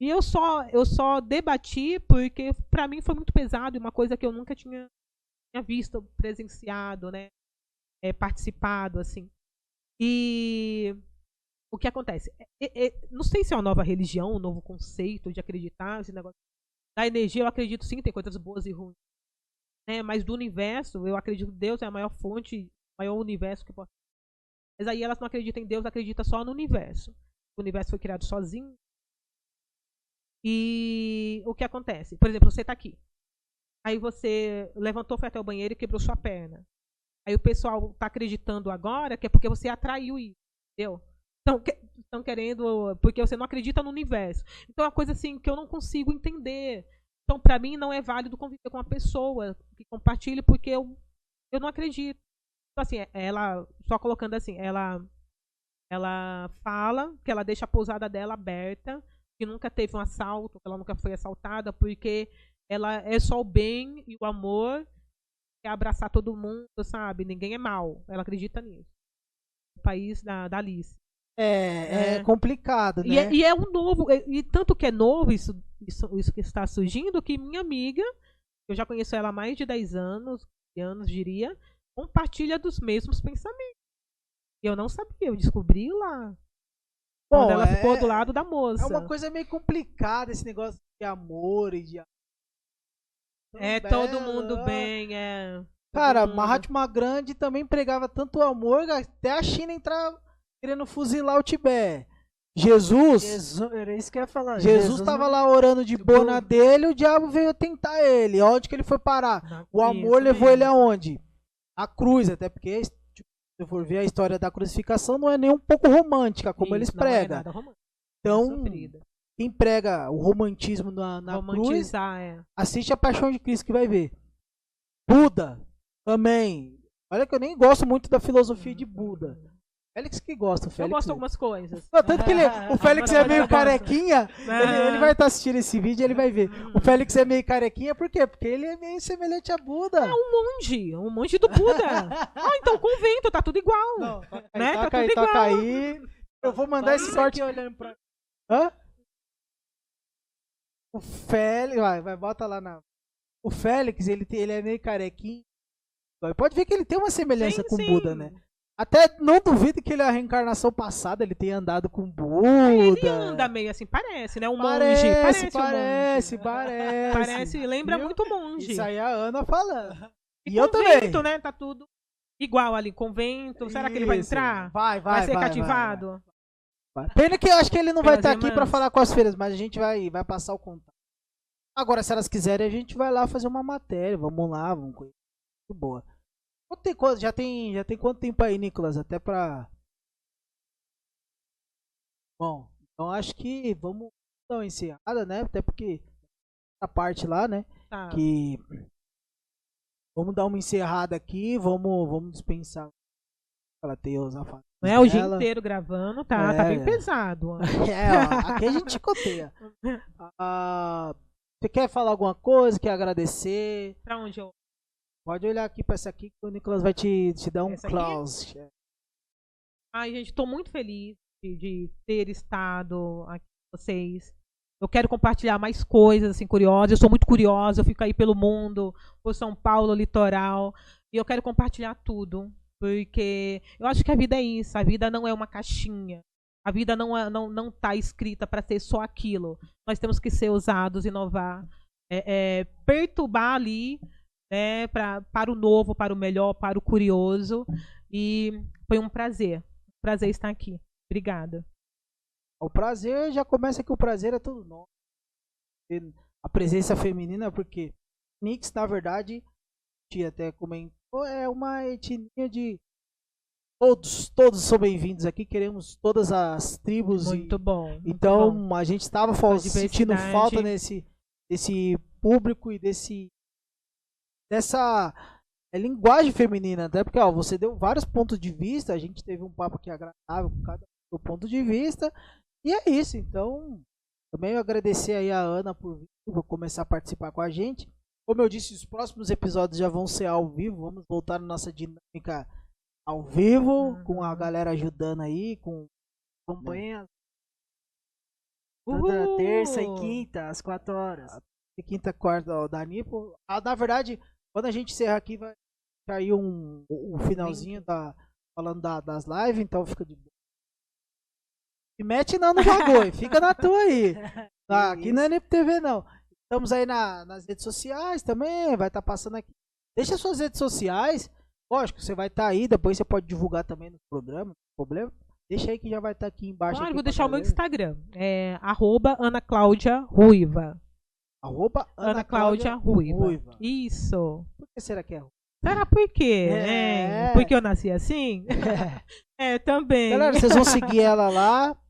E eu só, eu só debati porque pra mim foi muito pesado e uma coisa que eu nunca tinha, tinha visto, presenciado, né? é, participado, assim. E o que acontece? É- é- não sei se é uma nova religião, um novo conceito de acreditar, esse negócio. Da energia, eu acredito sim, tem coisas boas e ruins. Né? Mas do universo, eu acredito que Deus é a maior fonte, maior universo que pode. Mas aí elas não acreditam em Deus, acreditam só no universo. O universo foi criado sozinho. E o que acontece? Por exemplo, você está aqui. Aí você levantou, foi até o banheiro e quebrou sua perna. Aí o pessoal está acreditando agora que é porque você atraiu isso, entendeu? Estão querendo, porque você não acredita no universo. Então é uma coisa assim que eu não consigo entender. Então, pra mim, não é válido conviver com uma pessoa que compartilhe, porque eu, eu não acredito. Então, assim, ela, só colocando assim, ela, ela fala que ela deixa a pousada dela aberta, que nunca teve um assalto, que ela nunca foi assaltada, porque ela é só o bem e o amor, quer abraçar todo mundo, sabe? Ninguém é mal. Ela acredita nisso. O país da, da Alice. É, é, É. complicado, E é, né? e é um novo, e, e tanto que é novo isso, isso, isso que está surgindo, que minha amiga, eu já conheço ela há mais de 10 anos, anos diria, compartilha dos mesmos pensamentos. E eu não sabia, eu descobri lá. Bom, quando ela é- ficou do lado da moça. É uma coisa meio complicada esse negócio de amor e de. Tão É belo, todo mundo ah. bem, é. Cara, mundo. Mahatma Grande também pregava tanto amor que até a China entrar querendo fuzilar o Tibete. Jesus, Jesus, era isso que eu ia falar. Jesus tava não- lá orando de boa na dele, o diabo veio tentar ele. Onde que ele foi parar? Na O amor levou mesmo. ele aonde? A cruz, até porque se eu for ver a história da crucificação não é nem um pouco romântica como eles Isso, não é pregam. romântico, então, quem prega o romantismo na, na cruz, é. assiste a Paixão de Cristo que vai ver. Buda também. Olha que eu nem gosto muito da filosofia de Buda. Félix que gosta, o Eu Félix. gosto de algumas coisas. Não, tanto que ele, o Félix é meio eu carequinha. Ele, ele vai estar assistindo esse vídeo e ele vai ver. O Félix é meio carequinha, por quê? Porque ele é meio semelhante a Buda. um monge, um monge do Buda. ah, então o convento, tá tudo igual. Não, toca aí, Né? Tá toca aí, tudo toca igual. aí. Eu vou mandar esse corte. aqui olhando pra... Hã? O Félix, vai, vai, bota lá na. O Félix, ele, tem- ele é meio carequinho. Pode ver que ele tem uma semelhança Sim, com o. Buda, né? Até não duvido que ele, a reencarnação passada, ele tenha andado com Buda. Ele anda meio assim, parece, né? Um Parece, monge. Parece, um parece, monge. parece. Parece, lembra Viu? muito monge. Isso aí é a Ana falando. E, E eu convento, também. né? Tá tudo igual ali. Convento. Será que ele vai Isso. entrar? Vai, vai, Vai, ser vai, cativado? vai. Pena que eu acho que ele não vai Pelas estar aqui pra irmãs. falar com as feiras, mas a gente vai, vai passar o contato. Agora, se elas quiserem, a gente vai lá fazer uma matéria. Vamos lá, vamos conhecer. De boa. Tem, já, tem, já tem quanto tempo aí, Nicolas? Até pra. Bom, então acho que vamos dar uma encerrada, né? Até porque a parte lá, né? Tá. que vamos dar uma encerrada aqui, vamos, vamos dispensar ela tem os Não é o dia inteiro gravando, tá? Tá bem É. pesado. É, ó, aqui a gente chicoteia. Ah, você quer falar alguma coisa? Quer agradecer? Pra onde eu. Pode olhar aqui pra essa aqui que o Nicolas vai te, te dar um Essa close. Ai, gente, tô muito feliz de, de ter estado aqui com vocês. Eu quero compartilhar mais coisas, assim, curiosas. Eu sou muito curiosa, eu fico aí pelo mundo, por São Paulo, litoral. E eu quero compartilhar tudo. Porque eu acho que a vida é isso. A vida não é uma caixinha. A vida não é, não, não tá escrita para ser só aquilo. Nós temos que ser ousados, inovar, é, é, perturbar ali, né, pra, para o novo, para o melhor, para o curioso. E foi um prazer. Prazer estar aqui. Obrigada. O prazer já começa que o prazer é todo nosso. E A presença feminina, porque Nix, na verdade, te até comentou, é uma etnia de todos, todos são bem-vindos aqui, queremos todas as tribos e Muito bom. muito Então bom. a gente estava sentindo falta nesse desse público e desse dessa é, linguagem feminina, até porque ó, você deu vários pontos de vista, a gente teve um papo aqui agradável com cada do ponto de vista e é isso. Então também eu agradecer aí a Ana por, vir, começar a participar com a gente. Como eu disse, os próximos episódios já vão ser ao vivo, vamos voltar na nossa dinâmica ao vivo, com a Uhum. galera ajudando aí, com Acompanha Uhul! toda terça e quinta, às 4 horas. e quinta, quarta ó, da Nipo. Ah, na verdade, quando a gente encerrar aqui, vai cair um, o finalzinho da, falando da- das lives, então fica de boa. E mete não no bagulho, fica na tua aí. Tá, aqui não é Nipo TV, não. Estamos aí na- nas redes sociais também, vai estar passando aqui. Deixa suas redes sociais. Lógico, você vai estar aí, depois você pode divulgar também no programa, não tem problema. Deixa aí que já vai estar aqui embaixo. Claro, aqui vou deixar o meu. Instagram. É arroba Ana Cláudia Ruiva. Arroba Ana, Cláudia, Ruiva. Ruiva. Isso. Por que será que é? Será por quê? É. hein? Porque eu nasci assim? é, também. Galera, vocês vão seguir ela lá.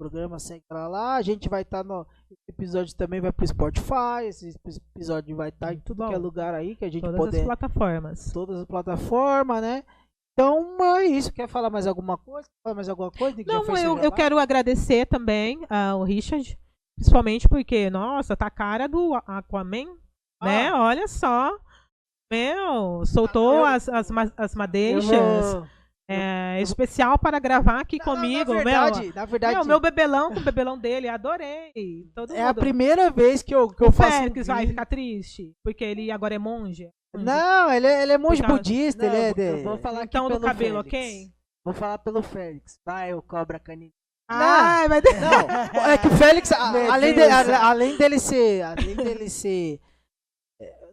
programa, segue ela lá. A gente vai estar no. Esse episódio também vai pro Spotify. Esse episódio vai estar em tudo Bom, que é lugar aí que a gente Todas poder. as plataformas. Todas as plataformas, né? Então é isso. Quer falar mais alguma coisa? Quer falar mais alguma coisa? Não, eu, eu quero agradecer também ao Richard, principalmente porque, nossa, tá a cara do Aquaman, né? Ah. Olha só. Meu, soltou Eu- as, as, as Eu madeixas. vou- É, especial para gravar aqui na- comigo. Na meu, verdade, na verdade meu, meu bebelão com o bebelão dele, adorei. Todo é a mundo. primeira vez que eu, que o eu faço. um Félix vai ficar triste, porque ele agora é monge. monge. Não, ele é, ele é monge causa- budista, Não, ele é. eu de- vou falar aqui Então do cabelo, Félix. ok? Vou falar pelo Félix. Vai, o cobra canino. Ah, vai Não, é que o Félix, a- além, de- a- além dele ser. Além dele ser. é,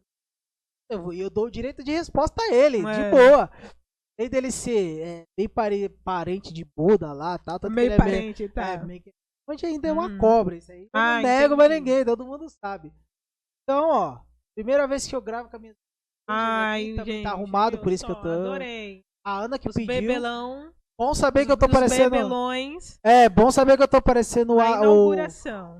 Eu, eu dou o direito de resposta a ele, de É. boa. Além dele ser é, bem pare- parente de Buda lá, tal, tanto que meio ele é meio- parente, tá. É, meio que. Onde ainda é uma Hum. cobra, isso aí. Eu Ah, não nego pra entendi. ninguém, todo mundo sabe. Então, ó, primeira vez que eu gravo com a minha. Ai, também gente, tá arrumado, por isso que eu só? tô. Adorei. A Ana que Os pediu. bebelão. Bom saber que eu tô parecendo. bebelões. É, bom saber que eu tô parecendo a- o.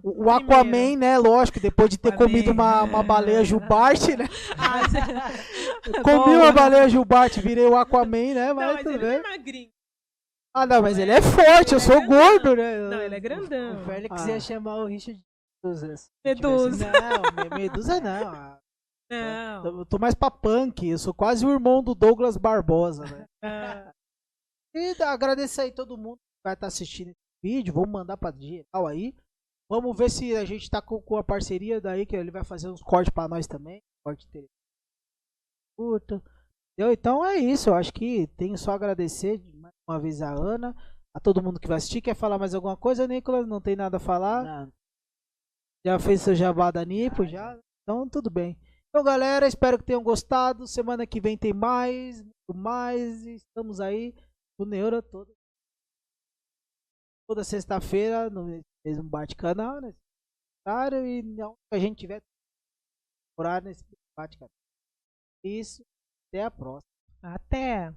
O o Aquaman, né? Lógico, depois de ter Aquaman. comido uma, uma baleia jubarte, né? Ah, Comi uma baleia jubarte, virei o Aquaman, né? Não, Mas mas tudo ele não bem. é magrinho. Ah, não, mas ele é forte, eu Ele é sou grandão. gordo, né? Não, ele é grandão. O Félix Ah. ia chamar o Richard de Medusa. Medusa. Não, me- Medusa não. ah, Não. Eu tô mais pra punk, eu sou quase o irmão do Douglas Barbosa, né? Ah, E agradecer aí todo mundo que vai estar assistindo esse vídeo. Vamos mandar pra geral aí. Vamos ver se a gente tá com, com a parceria daí, que ele vai fazer uns cortes pra nós também. Corte. Curto. Entendeu? Então é isso. Eu acho que tenho só agradecer mais uma vez a Ana. A todo mundo que vai assistir. Quer falar mais alguma coisa, Nicolas? Não tem nada a falar? Não, Já fez seu jabá da Nipo, já? Então tudo bem. Então galera, espero que tenham gostado. Semana que vem tem mais, muito mais. Estamos aí no Neura toda. Toda sexta-feira no mesmo bate-canal, né? Horário e não que a gente tiver horário nesse bate-canal. Isso, até a próxima. Até.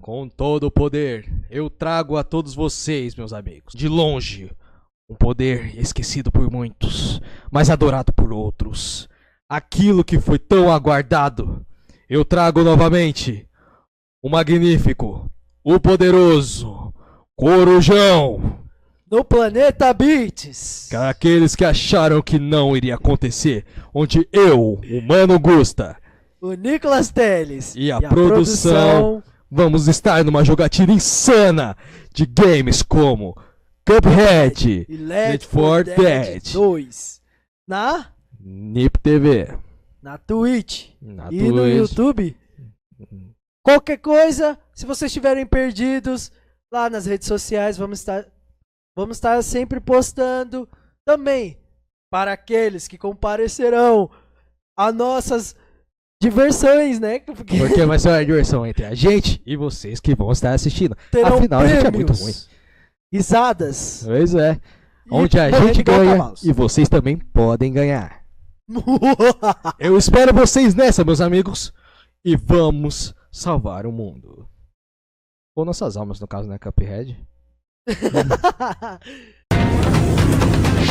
Com todo o poder, eu trago a todos vocês, meus amigos, de longe, um poder esquecido por muitos, mas adorado por outros. Aquilo que foi tão aguardado, eu trago novamente o magnífico, o poderoso Corujão. No planeta Beats. Para aqueles que acharam que não iria acontecer, onde eu, o Mano Gusta, O Nicolas Teles. E a produção. vamos estar numa jogatina insana de games como Cuphead, E Need for Dead. 2. Na? Nip TV, Na Twitch. na e no Twitch. YouTube. Qualquer coisa, se vocês estiverem perdidos, lá nas redes sociais, vamos estar, vamos estar sempre postando. Também, para aqueles que comparecerão a nossas diversões, né? Porque Porque vai ser uma diversão entre a gente e vocês que vão estar assistindo. terão Afinal, a gente é muito prêmios, ruim. Risadas. Pois é. Onde a gente ganha cavalos. e vocês também podem ganhar. Eu espero vocês nessa, meus amigos. E vamos salvar o mundo. Ou nossas almas, no caso, né? Cuphead.